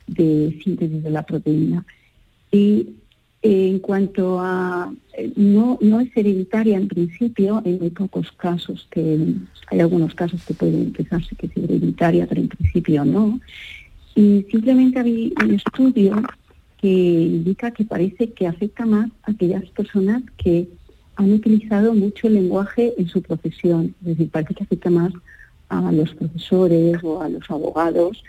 de síntesis de la proteína. Y en cuanto a, eh, no, es hereditaria en principio, en muy pocos casos, que hay algunos casos que pueden empezarse que es hereditaria, pero en principio no. Y simplemente hay un estudio que indica que parece que afecta más a aquellas personas que han utilizado mucho el lenguaje en su profesión, es decir, parece que afecta más a los profesores o a los abogados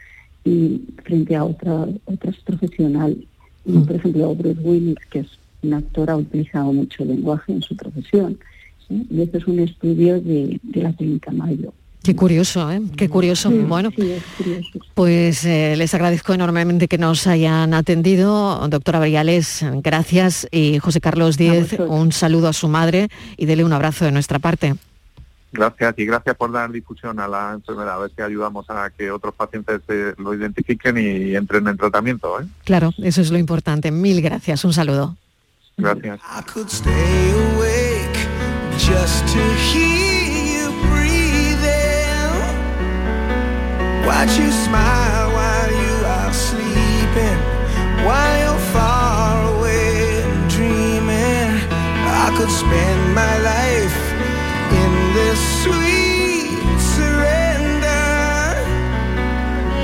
y frente a otra, otras profesionales. Y, Por ejemplo, Bruce Willis, que es un actor, ha utilizado mucho el lenguaje en su profesión. ¿sí? Y este es un estudio de, de la clínica Mayo. Qué curioso, ¿eh? Qué curioso. Sí, bueno, sí, es curioso. pues eh, les agradezco enormemente que nos hayan atendido. Doctora Briales, gracias. Y José Carlos Díez, un saludo a su madre y dele un abrazo de nuestra parte. Gracias y gracias por dar difusión a la enfermedad, a ver si ayudamos a que otros pacientes eh, lo identifiquen y entren en tratamiento. ¿eh? Claro, eso es lo importante. Mil gracias. Un saludo. Gracias. could awake just to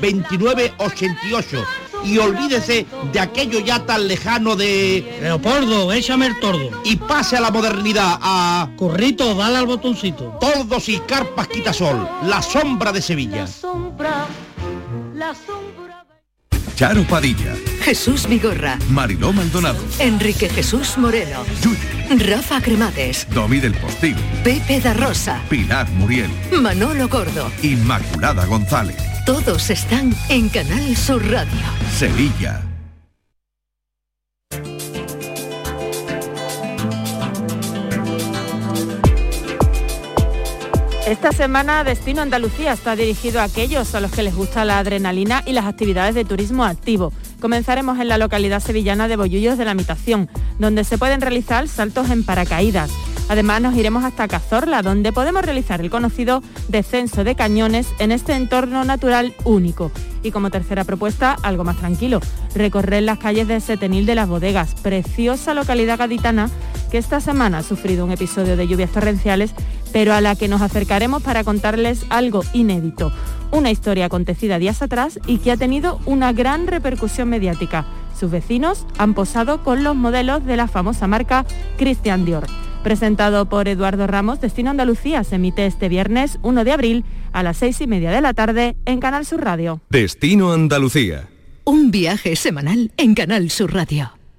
29 88 y olvídese de aquello ya tan lejano de Leopoldo, échame el tordo. y pase a la modernidad a Corrito, dale al botoncito. Tordos y Carpas Quitasol, la sombra de Sevilla. Charo Padilla, Jesús Vigorra, Mariló Maldonado, Enrique Jesús Moreno, Rafa Cremades, Domi del Postigo, Pepe da Rosa, Pilar Muriel, Manolo Gordo. Inmaculada González, Todos están en Canal Sur Radio. Sevilla. Esta semana Destino Andalucía está dirigido a aquellos a los que les gusta la adrenalina y las actividades de turismo activo. Comenzaremos en la localidad sevillana de Bollullos de la Mitación, donde se pueden realizar saltos en paracaídas. Además nos iremos hasta Cazorla, donde podemos realizar el conocido descenso de cañones en este entorno natural único. Y como tercera propuesta, algo más tranquilo, recorrer las calles de Setenil de las Bodegas, preciosa localidad gaditana que esta semana ha sufrido un episodio de lluvias torrenciales, pero a la que nos acercaremos para contarles algo inédito, una historia acontecida días atrás y que ha tenido una gran repercusión mediática. Sus vecinos han posado con los modelos de la famosa marca Christian Dior. Presentado por Eduardo Ramos, Destino Andalucía se emite este viernes 1 de abril a las seis y media de la tarde en Canal Sur Radio. Destino Andalucía. Un viaje semanal en Canal Sur Radio.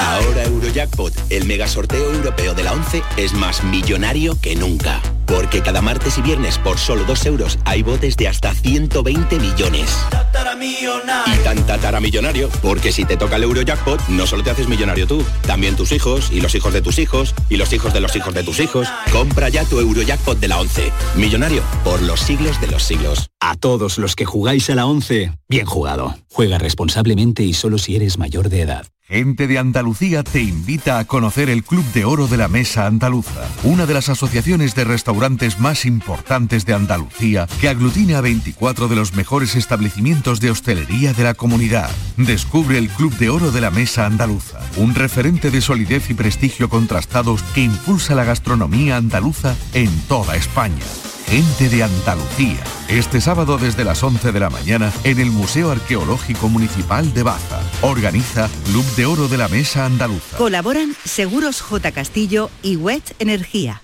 Ahora Eurojackpot, el mega sorteo europeo de la 11, es más millonario que nunca. Porque cada martes y viernes por solo 2 euros hay botes de hasta 120 millones. Y tan tataramillonario, porque si te toca el Eurojackpot, no solo te haces millonario tú, también tus hijos, y los hijos de tus hijos, y los hijos de los hijos de tus hijos. Compra ya tu Eurojackpot de la 11. Millonario por los siglos de los siglos. A todos los que jugáis a la 11, bien jugado. Juega responsablemente y solo si eres mayor de edad. Gente de Andalucía te invita a conocer el Club de Oro de la Mesa Andaluza, una de las asociaciones de restaurantes más importantes de Andalucía que aglutina a 24 de los mejores establecimientos de hostelería de la comunidad. Descubre el Club de Oro de la Mesa Andaluza, un referente de solidez y prestigio contrastados que impulsa la gastronomía andaluza en toda España. Gente de Andalucía. Este sábado desde las 11 de la mañana en el Museo Arqueológico Municipal de Baza. Organiza Club de Oro de la Mesa Andaluza. Colaboran Seguros J. Castillo y Wet Energía.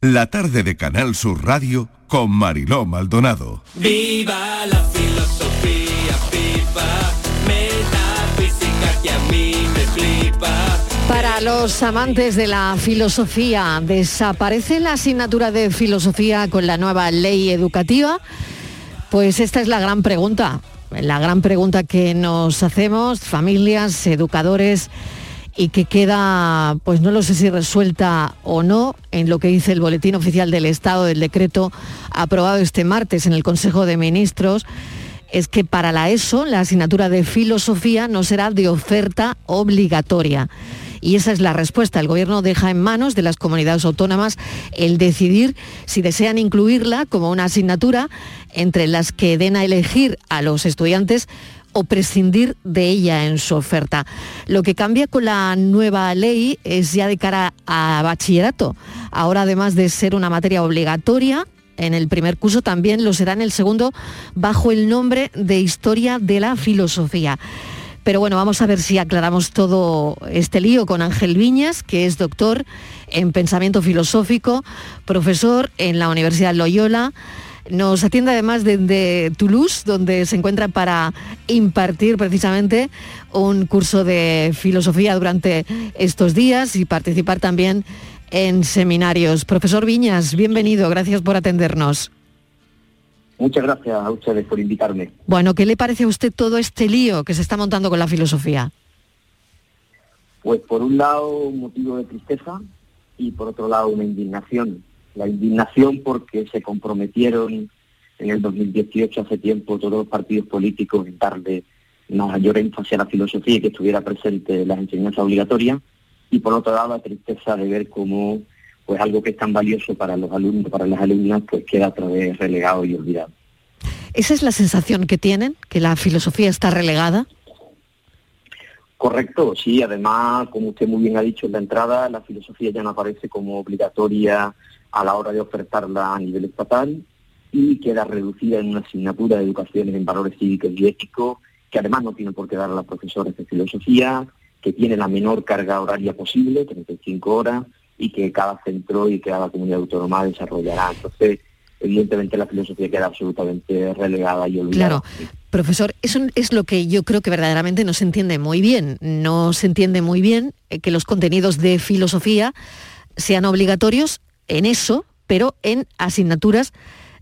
La tarde de Canal Sur Radio con Mariló Maldonado. Viva la filosofía, viva metafísica que a mí me flipa. Para los amantes de la filosofía, ¿desaparece la asignatura de filosofía con la nueva ley educativa? Pues esta es la gran pregunta, la gran pregunta que nos hacemos, familias, educadores, y que queda, pues no lo sé si resuelta o no, en lo que dice el Boletín Oficial del Estado del decreto aprobado este martes en el Consejo de Ministros, es que para la ESO la asignatura de filosofía no será de oferta obligatoria. Y esa es la respuesta. El Gobierno deja en manos de las comunidades autónomas el decidir si desean incluirla como una asignatura entre las que den a elegir a los estudiantes o prescindir de ella en su oferta. Lo que cambia con la nueva ley es ya de cara a bachillerato. Ahora, además de ser una materia obligatoria, en el primer curso también lo será en el segundo bajo el nombre de Historia de la Filosofía. Pero bueno, vamos a ver si aclaramos todo este lío con Ángel Viñas, que es doctor en pensamiento filosófico, profesor en la Universidad Loyola. Nos atiende además desde Toulouse, donde se encuentra para impartir precisamente un curso de filosofía durante estos días y participar también en seminarios. Profesor Viñas, bienvenido, gracias por atendernos. Muchas gracias a ustedes por invitarme. Bueno, ¿qué le parece a usted todo este lío que se está montando con la filosofía? Pues por un lado un motivo de tristeza y por otro lado una indignación. La indignación porque se comprometieron en el 2018, hace tiempo, todos los partidos políticos en darle mayor énfasis a la filosofía y que estuviera presente en las enseñanzas obligatorias. Y por otro lado la tristeza de ver cómo pues algo que es tan valioso para los alumnos, para las alumnas, pues queda otra vez relegado y olvidado. ¿Esa es la sensación que tienen, que la filosofía está relegada? Correcto, sí. Además, como usted muy bien ha dicho en la entrada, la filosofía ya no aparece como obligatoria a la hora de ofertarla a nivel estatal y queda reducida en una asignatura de educación en valores cívicos y éticos, que además no tiene por qué dar a los profesores de filosofía, que tiene la menor carga horaria posible, 35 horas, y que cada centro y cada comunidad autónoma desarrollará. Entonces, evidentemente la filosofía queda absolutamente relegada y olvidada. Claro, profesor, eso es lo que yo creo que verdaderamente no se entiende muy bien. No se entiende muy bien eh, que los contenidos de filosofía sean obligatorios en eso, pero en asignaturas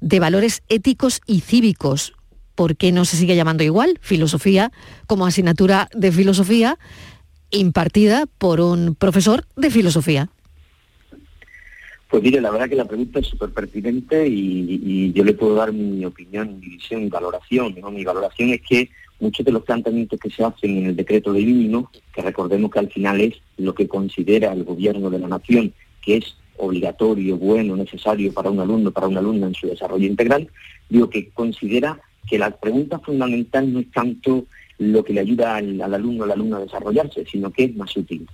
de valores éticos y cívicos. ¿Por qué no se sigue llamando igual filosofía como asignatura de filosofía impartida por un profesor de filosofía? Pues mire, la verdad que la pregunta es súper pertinente y, yo le puedo dar mi opinión, mi visión, mi valoración. ¿no? Mi valoración es que muchos de los planteamientos que se hacen en el decreto de mínimo, que recordemos que al final es lo que considera el gobierno de la nación, que es obligatorio, bueno, necesario para un alumno, para una alumna en su desarrollo integral, digo que considera que la pregunta fundamental no es tanto lo que le ayuda al, al alumno o la alumna a desarrollarse, sino que es más útil.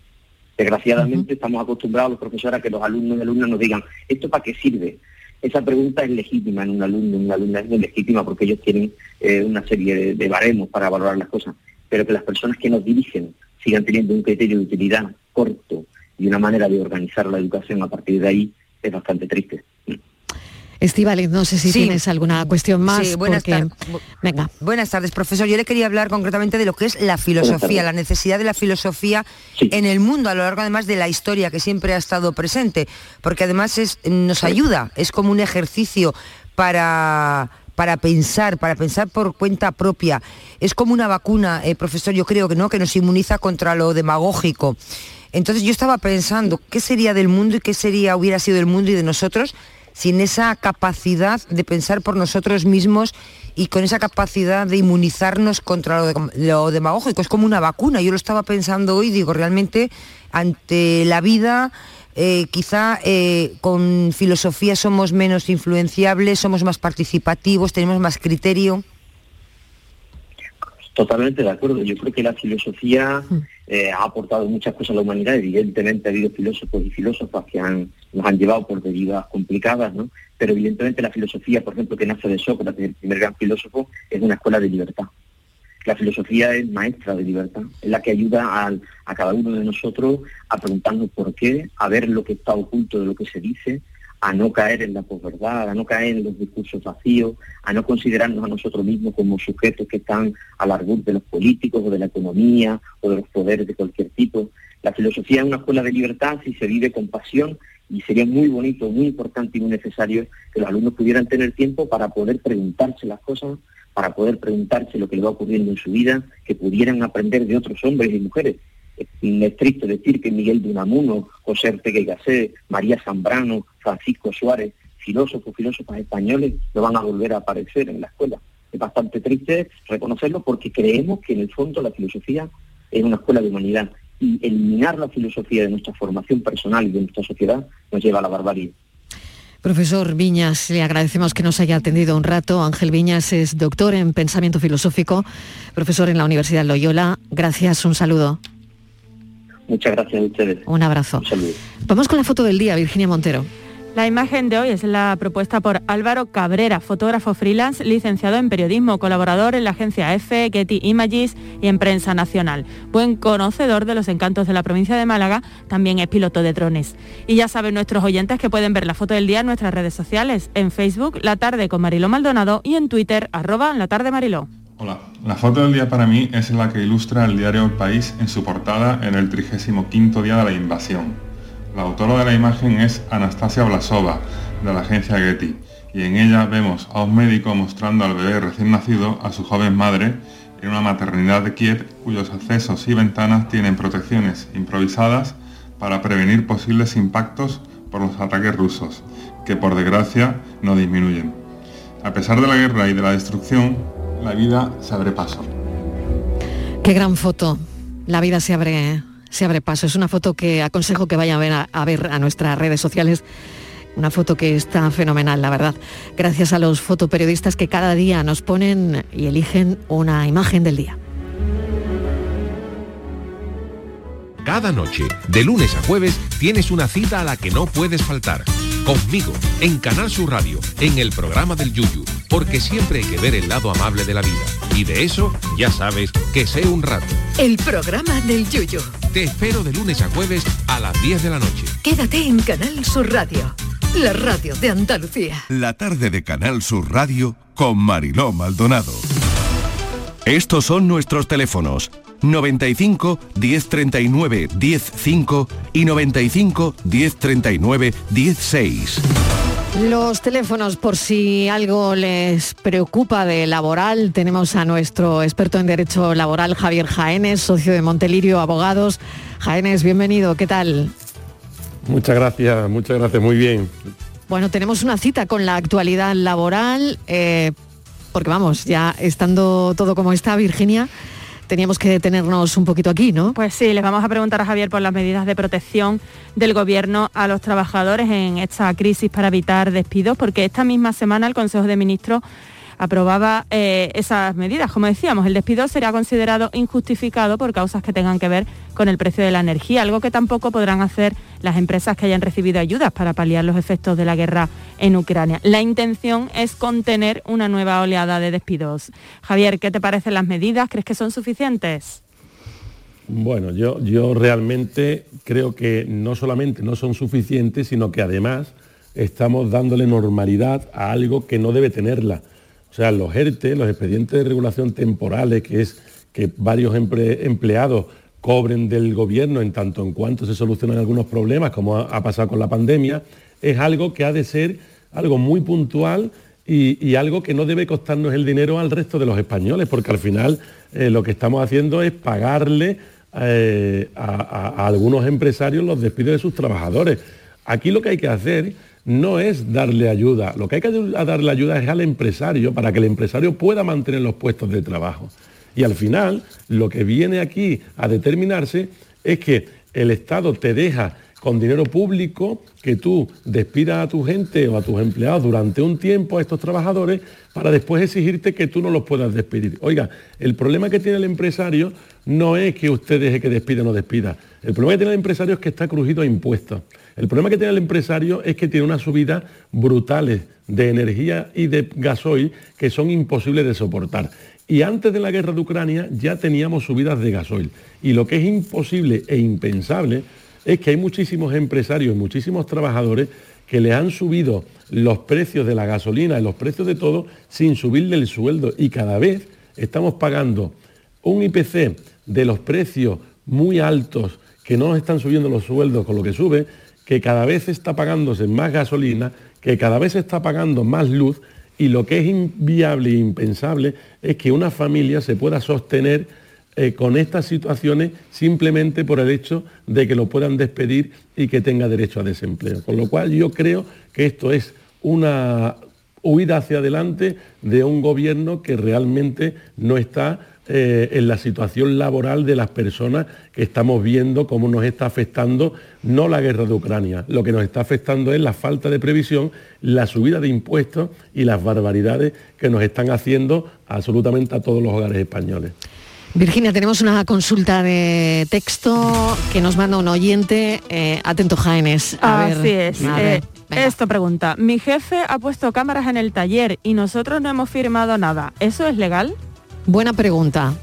Desgraciadamente estamos acostumbrados los profesores a que los alumnos y alumnas nos digan, ¿esto para qué sirve? Esa pregunta es legítima en un alumno, en una alumna es legítima porque ellos tienen eh, una serie de, de baremos para valorar las cosas, pero que las personas que nos dirigen sigan teniendo un criterio de utilidad corto y una manera de organizar la educación a partir de ahí es bastante triste. Estivaliz, no sé si Sí. tienes alguna cuestión más. Sí, buenas, porque- tar- Venga. buenas tardes, profesor. Yo le quería hablar concretamente de lo que es la filosofía, la necesidad de la filosofía en el mundo, a lo largo además de la historia que siempre ha estado presente, porque además es, nos ayuda, es como un ejercicio para para pensar, para pensar por cuenta propia. Es como una vacuna, eh, profesor, yo creo que no, que nos inmuniza contra lo demagógico. Entonces yo estaba pensando, ¿qué sería del mundo y qué sería, hubiera sido del mundo y de nosotros sin esa capacidad de pensar por nosotros mismos y con esa capacidad de inmunizarnos contra lo, de- lo demagógico? Es como una vacuna. Yo lo estaba pensando hoy, digo, realmente ante la vida, eh, quizá eh, con filosofía somos menos influenciables, somos más participativos, tenemos más criterio. Totalmente de acuerdo. Yo creo que la filosofía eh, ha aportado muchas cosas a la humanidad. Evidentemente ha habido filósofos y filósofas que nos han llevado por derivadas complicadas, ¿no? Pero evidentemente la filosofía, por ejemplo, que nace de Sócrates, el primer gran filósofo, es una escuela de libertad. La filosofía es maestra de libertad, es la que ayuda al- a cada uno de nosotros a preguntarnos por qué, a ver lo que está oculto de lo que se dice, a no caer en la posverdad, a no caer en los discursos vacíos, a no considerarnos a nosotros mismos como sujetos que están al arbur de los políticos o de la economía o de los poderes de cualquier tipo. La filosofía es una escuela de libertad si se vive con pasión y sería muy bonito, muy importante y muy necesario que los alumnos pudieran tener tiempo para poder preguntarse las cosas, para poder preguntarse lo que le va ocurriendo en su vida, que pudieran aprender de otros hombres y mujeres. Es, triste decir que Miguel de José Ortega y Gasset, María Zambrano, Francisco Suárez, filósofos, filósofas españoles, no van a volver a aparecer en la escuela. Es bastante triste reconocerlo porque creemos que en el fondo la filosofía es una escuela de humanidad y eliminar la filosofía de nuestra formación personal y de nuestra sociedad nos lleva a la barbarie. Profesor Viñas, le agradecemos que nos haya atendido un rato. Ángel Viñas es doctor en pensamiento filosófico, profesor en la Universidad Loyola. Gracias, un saludo. Muchas gracias a ustedes. Un abrazo. Un saludo. Vamos con la foto del día, Virginia Montero. La imagen de hoy es la propuesta por Álvaro Cabrera, fotógrafo freelance, licenciado en periodismo, colaborador en la agencia EFE, Getty Images y en Prensa Nacional. Buen conocedor de los encantos de la provincia de Málaga, también es piloto de drones. Y ya saben nuestros oyentes que pueden ver la foto del día en nuestras redes sociales, en Facebook, La Tarde con Mariló Maldonado y en Twitter, arroba La Tarde Mariló. Hola, la foto del día para mí es la que ilustra el diario El País en su portada en el 35 día de la invasión. La autora de la imagen es Anastasia Blasova, de la agencia Getty, y en ella vemos a un médico mostrando al bebé recién nacido a su joven madre en una maternidad de Kiev cuyos accesos y ventanas tienen protecciones improvisadas para prevenir posibles impactos por los ataques rusos, que por desgracia no disminuyen. A pesar de la guerra y de la destrucción, la vida se abre paso. Qué gran foto. La vida se abre, se abre paso. Es una foto que aconsejo que vayan a ver a, a ver a nuestras redes sociales. Una foto que está fenomenal, la verdad. Gracias a los fotoperiodistas que cada día nos ponen y eligen una imagen del día. Cada noche, de lunes a jueves, tienes una cita a la que no puedes faltar. Conmigo, en Canal Sur Radio, en el programa del Yuyu, porque siempre hay que ver el lado amable de la vida. Y de eso, ya sabes, que sé un rato. El programa del Yuyu. Te espero de lunes a jueves a las 10 de la noche. Quédate en Canal Sur Radio, la radio de Andalucía. La tarde de Canal Sur Radio con Mariló Maldonado. Estos son nuestros teléfonos 95 1039 105 y 95 1039 16. Los teléfonos, por si algo les preocupa de laboral, tenemos a nuestro experto en Derecho Laboral, Javier Jaénes, socio de Montelirio Abogados. Jaénes, bienvenido, ¿qué tal? Muchas gracias, muchas gracias, muy bien. Bueno, tenemos una cita con la actualidad laboral, eh, porque vamos, ya estando todo como está, Virginia, teníamos que detenernos un poquito aquí, ¿no? Pues sí, les vamos a preguntar a Javier por las medidas de protección del Gobierno a los trabajadores en esta crisis para evitar despidos, porque esta misma semana el Consejo de Ministros aprobaba eh, esas medidas. Como decíamos, el despido será considerado injustificado por causas que tengan que ver con el precio de la energía, algo que tampoco podrán hacer las empresas que hayan recibido ayudas para paliar los efectos de la guerra en Ucrania. La intención es contener una nueva oleada de despidos. Javier, ¿qué te parecen las medidas? ¿Crees que son suficientes? Bueno, yo, yo realmente creo que no solamente no son suficientes, sino que además estamos dándole normalidad a algo que no debe tenerla. O sea, los ERTE, los expedientes de regulación temporales, que es que varios emple- empleados cobren del gobierno en tanto en cuanto se solucionan algunos problemas, como ha, pasado con la pandemia, es algo que ha de ser algo muy puntual y, algo que no debe costarnos el dinero al resto de los españoles, porque al final eh, lo que estamos haciendo es pagarle eh, a algunos empresarios los despidos de sus trabajadores. Aquí lo que hay que hacer no es darle ayuda, lo que hay que darle ayuda es al empresario para que el empresario pueda mantener los puestos de trabajo. Y al final lo que viene aquí a determinarse es que el Estado te deja con dinero público que tú despidas a tu gente o a tus empleados durante un tiempo a estos trabajadores para después exigirte que tú no los puedas despedir. Oiga, el problema que tiene el empresario no es que usted deje que despida o no despida. El problema que tiene el empresario es que está crujido a impuestos. El problema que tiene el empresario es que tiene unas subidas brutales de energía y de gasoil que son imposibles de soportar. Y antes de la guerra de Ucrania ya teníamos subidas de gasoil. Y lo que es imposible e impensable es que hay muchísimos empresarios, muchísimos trabajadores que le han subido los precios de la gasolina y los precios de todo sin subirle el sueldo. Y cada vez estamos pagando un IPC de los precios muy altos que no están subiendo los sueldos con lo que sube, que cada vez está pagándose más gasolina, que cada vez está pagando más luz y lo que es inviable e impensable es que una familia se pueda sostener eh, con estas situaciones simplemente por el hecho de que lo puedan despedir y que tenga derecho a desempleo. Con lo cual yo creo que esto es una huida hacia adelante de un gobierno que realmente no está eh, en la situación laboral de las personas que estamos viendo cómo nos está afectando no la guerra de Ucrania, lo que nos está afectando es la falta de previsión, la subida de impuestos y las barbaridades que nos están haciendo absolutamente a todos los hogares españoles. Virginia, tenemos una consulta de texto que nos manda un oyente. eh, atento, Jaénes. A ver, Así es. a eh, esto pregunta, mi jefe ha puesto cámaras en el taller y nosotros no hemos firmado nada. ¿Eso es legal? Buena pregunta.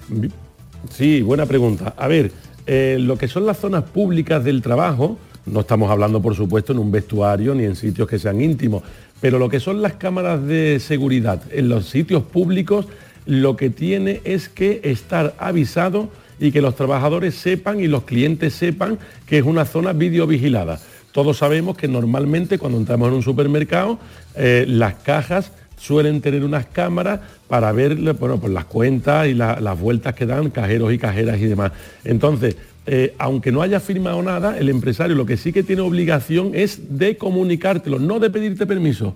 Sí, buena pregunta. A ver, eh, lo que son las zonas públicas del trabajo, no estamos hablando por supuesto en un vestuario ni en sitios que sean íntimos, pero lo que son las cámaras de seguridad en los sitios públicos, lo que tiene es que estar avisado y que los trabajadores sepan y los clientes sepan que es una zona videovigilada. Todos sabemos que normalmente cuando entramos en un supermercado, eh, las cajas suelen tener unas cámaras para ver bueno, pues las cuentas y la- las vueltas que dan cajeros y cajeras y demás. Entonces, eh, aunque no haya firmado nada, el empresario lo que sí que tiene obligación es de comunicártelo, no de pedirte permiso,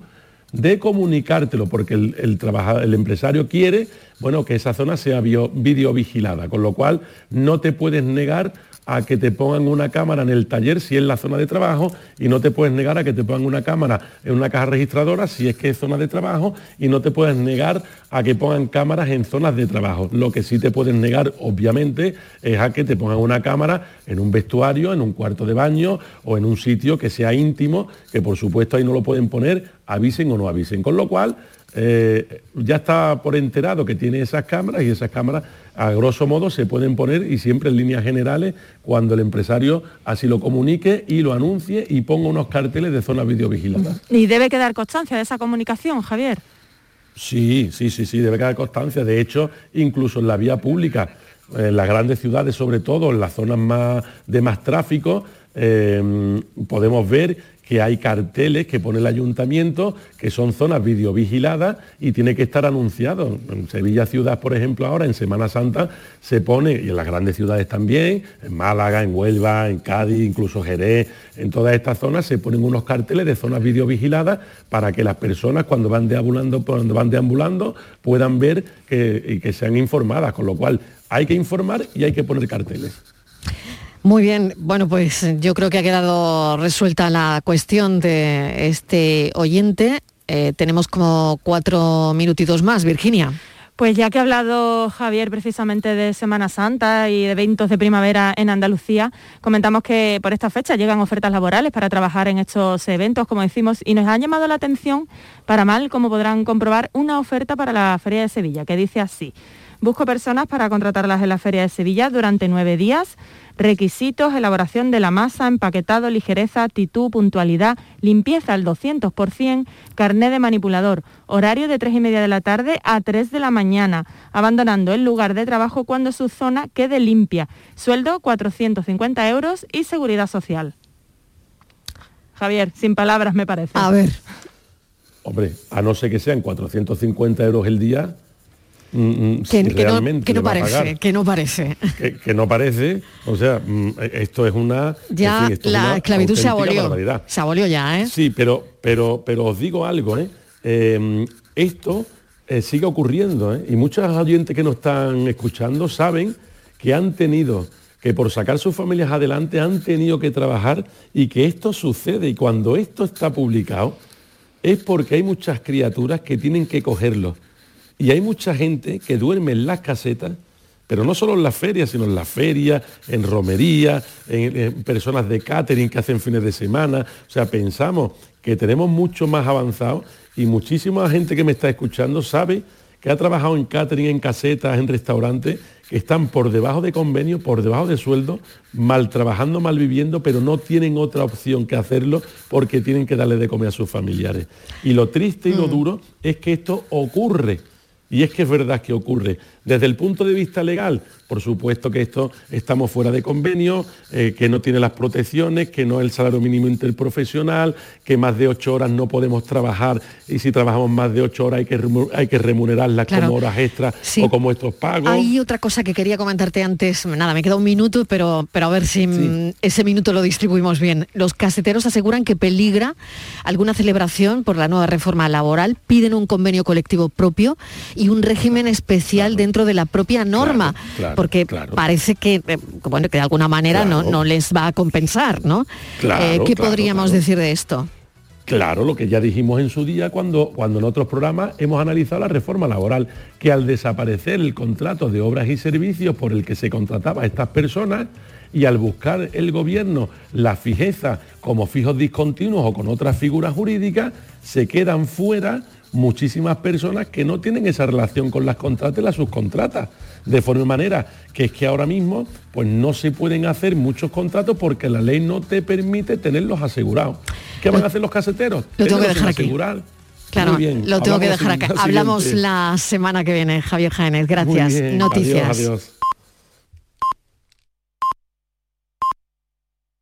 de comunicártelo, porque el, el el empresario quiere bueno, que esa zona sea videovigilada, con lo cual no te puedes negar a que te pongan una cámara en el taller si es la zona de trabajo y no te puedes negar a que te pongan una cámara en una caja registradora si es que es zona de trabajo y no te puedes negar a que pongan cámaras en zonas de trabajo. Lo que sí te puedes negar, obviamente, es a que te pongan una cámara en un vestuario, en un cuarto de baño o en un sitio que sea íntimo, que por supuesto ahí no lo pueden poner, avisen o no avisen. Con lo cual, eh, ya está por enterado que tiene esas cámaras y esas cámaras a grosso modo se pueden poner y siempre en líneas generales cuando el empresario así lo comunique y lo anuncie y ponga unos carteles de zonas videovigiladas. Y debe quedar constancia de esa comunicación, Javier. Sí, sí, sí, sí, debe quedar constancia. De hecho, incluso en la vía pública, en las grandes ciudades, sobre todo en las zonas más de más tráfico, eh, podemos ver que hay carteles que pone el ayuntamiento que son zonas videovigiladas y tiene que estar anunciado. En Sevilla Ciudad, por ejemplo, ahora en Semana Santa se pone, y en las grandes ciudades también, en Málaga, en Huelva, en Cádiz, incluso Jerez, en todas estas zonas se ponen unos carteles de zonas videovigiladas para que las personas cuando van deambulando, cuando van deambulando puedan ver que, y que sean informadas, con lo cual hay que informar y hay que poner carteles. Muy bien, bueno, pues yo creo que ha quedado resuelta la cuestión de este oyente. Eh, tenemos como cuatro minutitos más, Virginia. Pues ya que ha hablado Javier precisamente de Semana Santa y de eventos de primavera en Andalucía, comentamos que por esta fecha llegan ofertas laborales para trabajar en estos eventos, como decimos, y nos han llamado la atención, para mal, como podrán comprobar, una oferta para la Feria de Sevilla, que dice así. Busco personas para contratarlas en la Feria de Sevilla durante nueve días. Requisitos, elaboración de la masa, empaquetado, ligereza, actitud, puntualidad, limpieza al 200%, carné de manipulador, horario de 3 y media de la tarde a 3 de la mañana, abandonando el lugar de trabajo cuando su zona quede limpia. Sueldo 450 euros y seguridad social. Javier, sin palabras me parece. A ver. Hombre, a no ser que sean 450 euros el día, mm, Que, no, que parece, que no parece. que, no parece, o sea, mm, esto es una... Ya en fin, esto es la una esclavitud se abolió. barbaridad. Se abolió ya, ¿eh? Sí, pero, pero, pero os digo algo, ¿eh? Eh, esto eh, sigue ocurriendo, ¿eh? Y muchos oyentes que nos están escuchando saben que han tenido que por sacar sus familias adelante han tenido que trabajar y que esto sucede y cuando esto está publicado es porque hay muchas criaturas que tienen que cogerlo y hay mucha gente que duerme en las casetas pero no solo en las ferias, sino en las ferias, en romerías, en, en personas de catering que hacen fines de semana. O sea, pensamos que tenemos mucho más avanzado y muchísima gente que me está escuchando sabe que ha trabajado en catering, en casetas, en restaurantes, que están por debajo de convenio, por debajo de sueldo, mal trabajando, mal viviendo, pero no tienen otra opción que hacerlo porque tienen que darle de comer a sus familiares. Y lo triste y lo duro es que esto ocurre. Y es que es verdad que ocurre. Desde el punto de vista legal, por supuesto que esto estamos fuera de convenio, eh, que no tiene las protecciones, que no es el salario mínimo interprofesional, que más de ocho horas no podemos trabajar y si trabajamos más de ocho horas hay que, remu- hay que remunerarlas Claro. como horas extras Sí. o como estos pagos. Hay otra cosa que quería comentarte antes. Nada, me queda un minuto, pero, pero a ver si mm, ese minuto lo distribuimos bien. Los caseteros aseguran que peligra alguna celebración por la nueva reforma laboral, piden un convenio colectivo propio y un régimen especial dentro de la propia norma, claro, porque claro. parece que, eh, bueno, que de alguna manera no, no les va a compensar, ¿no? Claro, Eh, ¿Qué podríamos decir de esto? Claro, lo que ya dijimos en su día cuando, cuando en otros programas hemos analizado la reforma laboral, que al desaparecer el contrato de obras y servicios por el que se contrataba a estas personas y al buscar el gobierno la fijeza como fijos discontinuos o con otras figuras jurídicas, se quedan fuera muchísimas personas que no tienen esa relación con las contratas y las subcontratas. De forma manera que es que ahora mismo pues no se pueden hacer muchos contratos porque la ley no te permite tenerlos asegurados. ¿Qué van a hacer los caseteros? lo tengo que dejar aquí. asegurar. Claro, bien, lo tengo que dejar acá. la Hablamos siguiente. la semana que viene, Javier Jaénez. Gracias. bien, Noticias. adiós, adiós.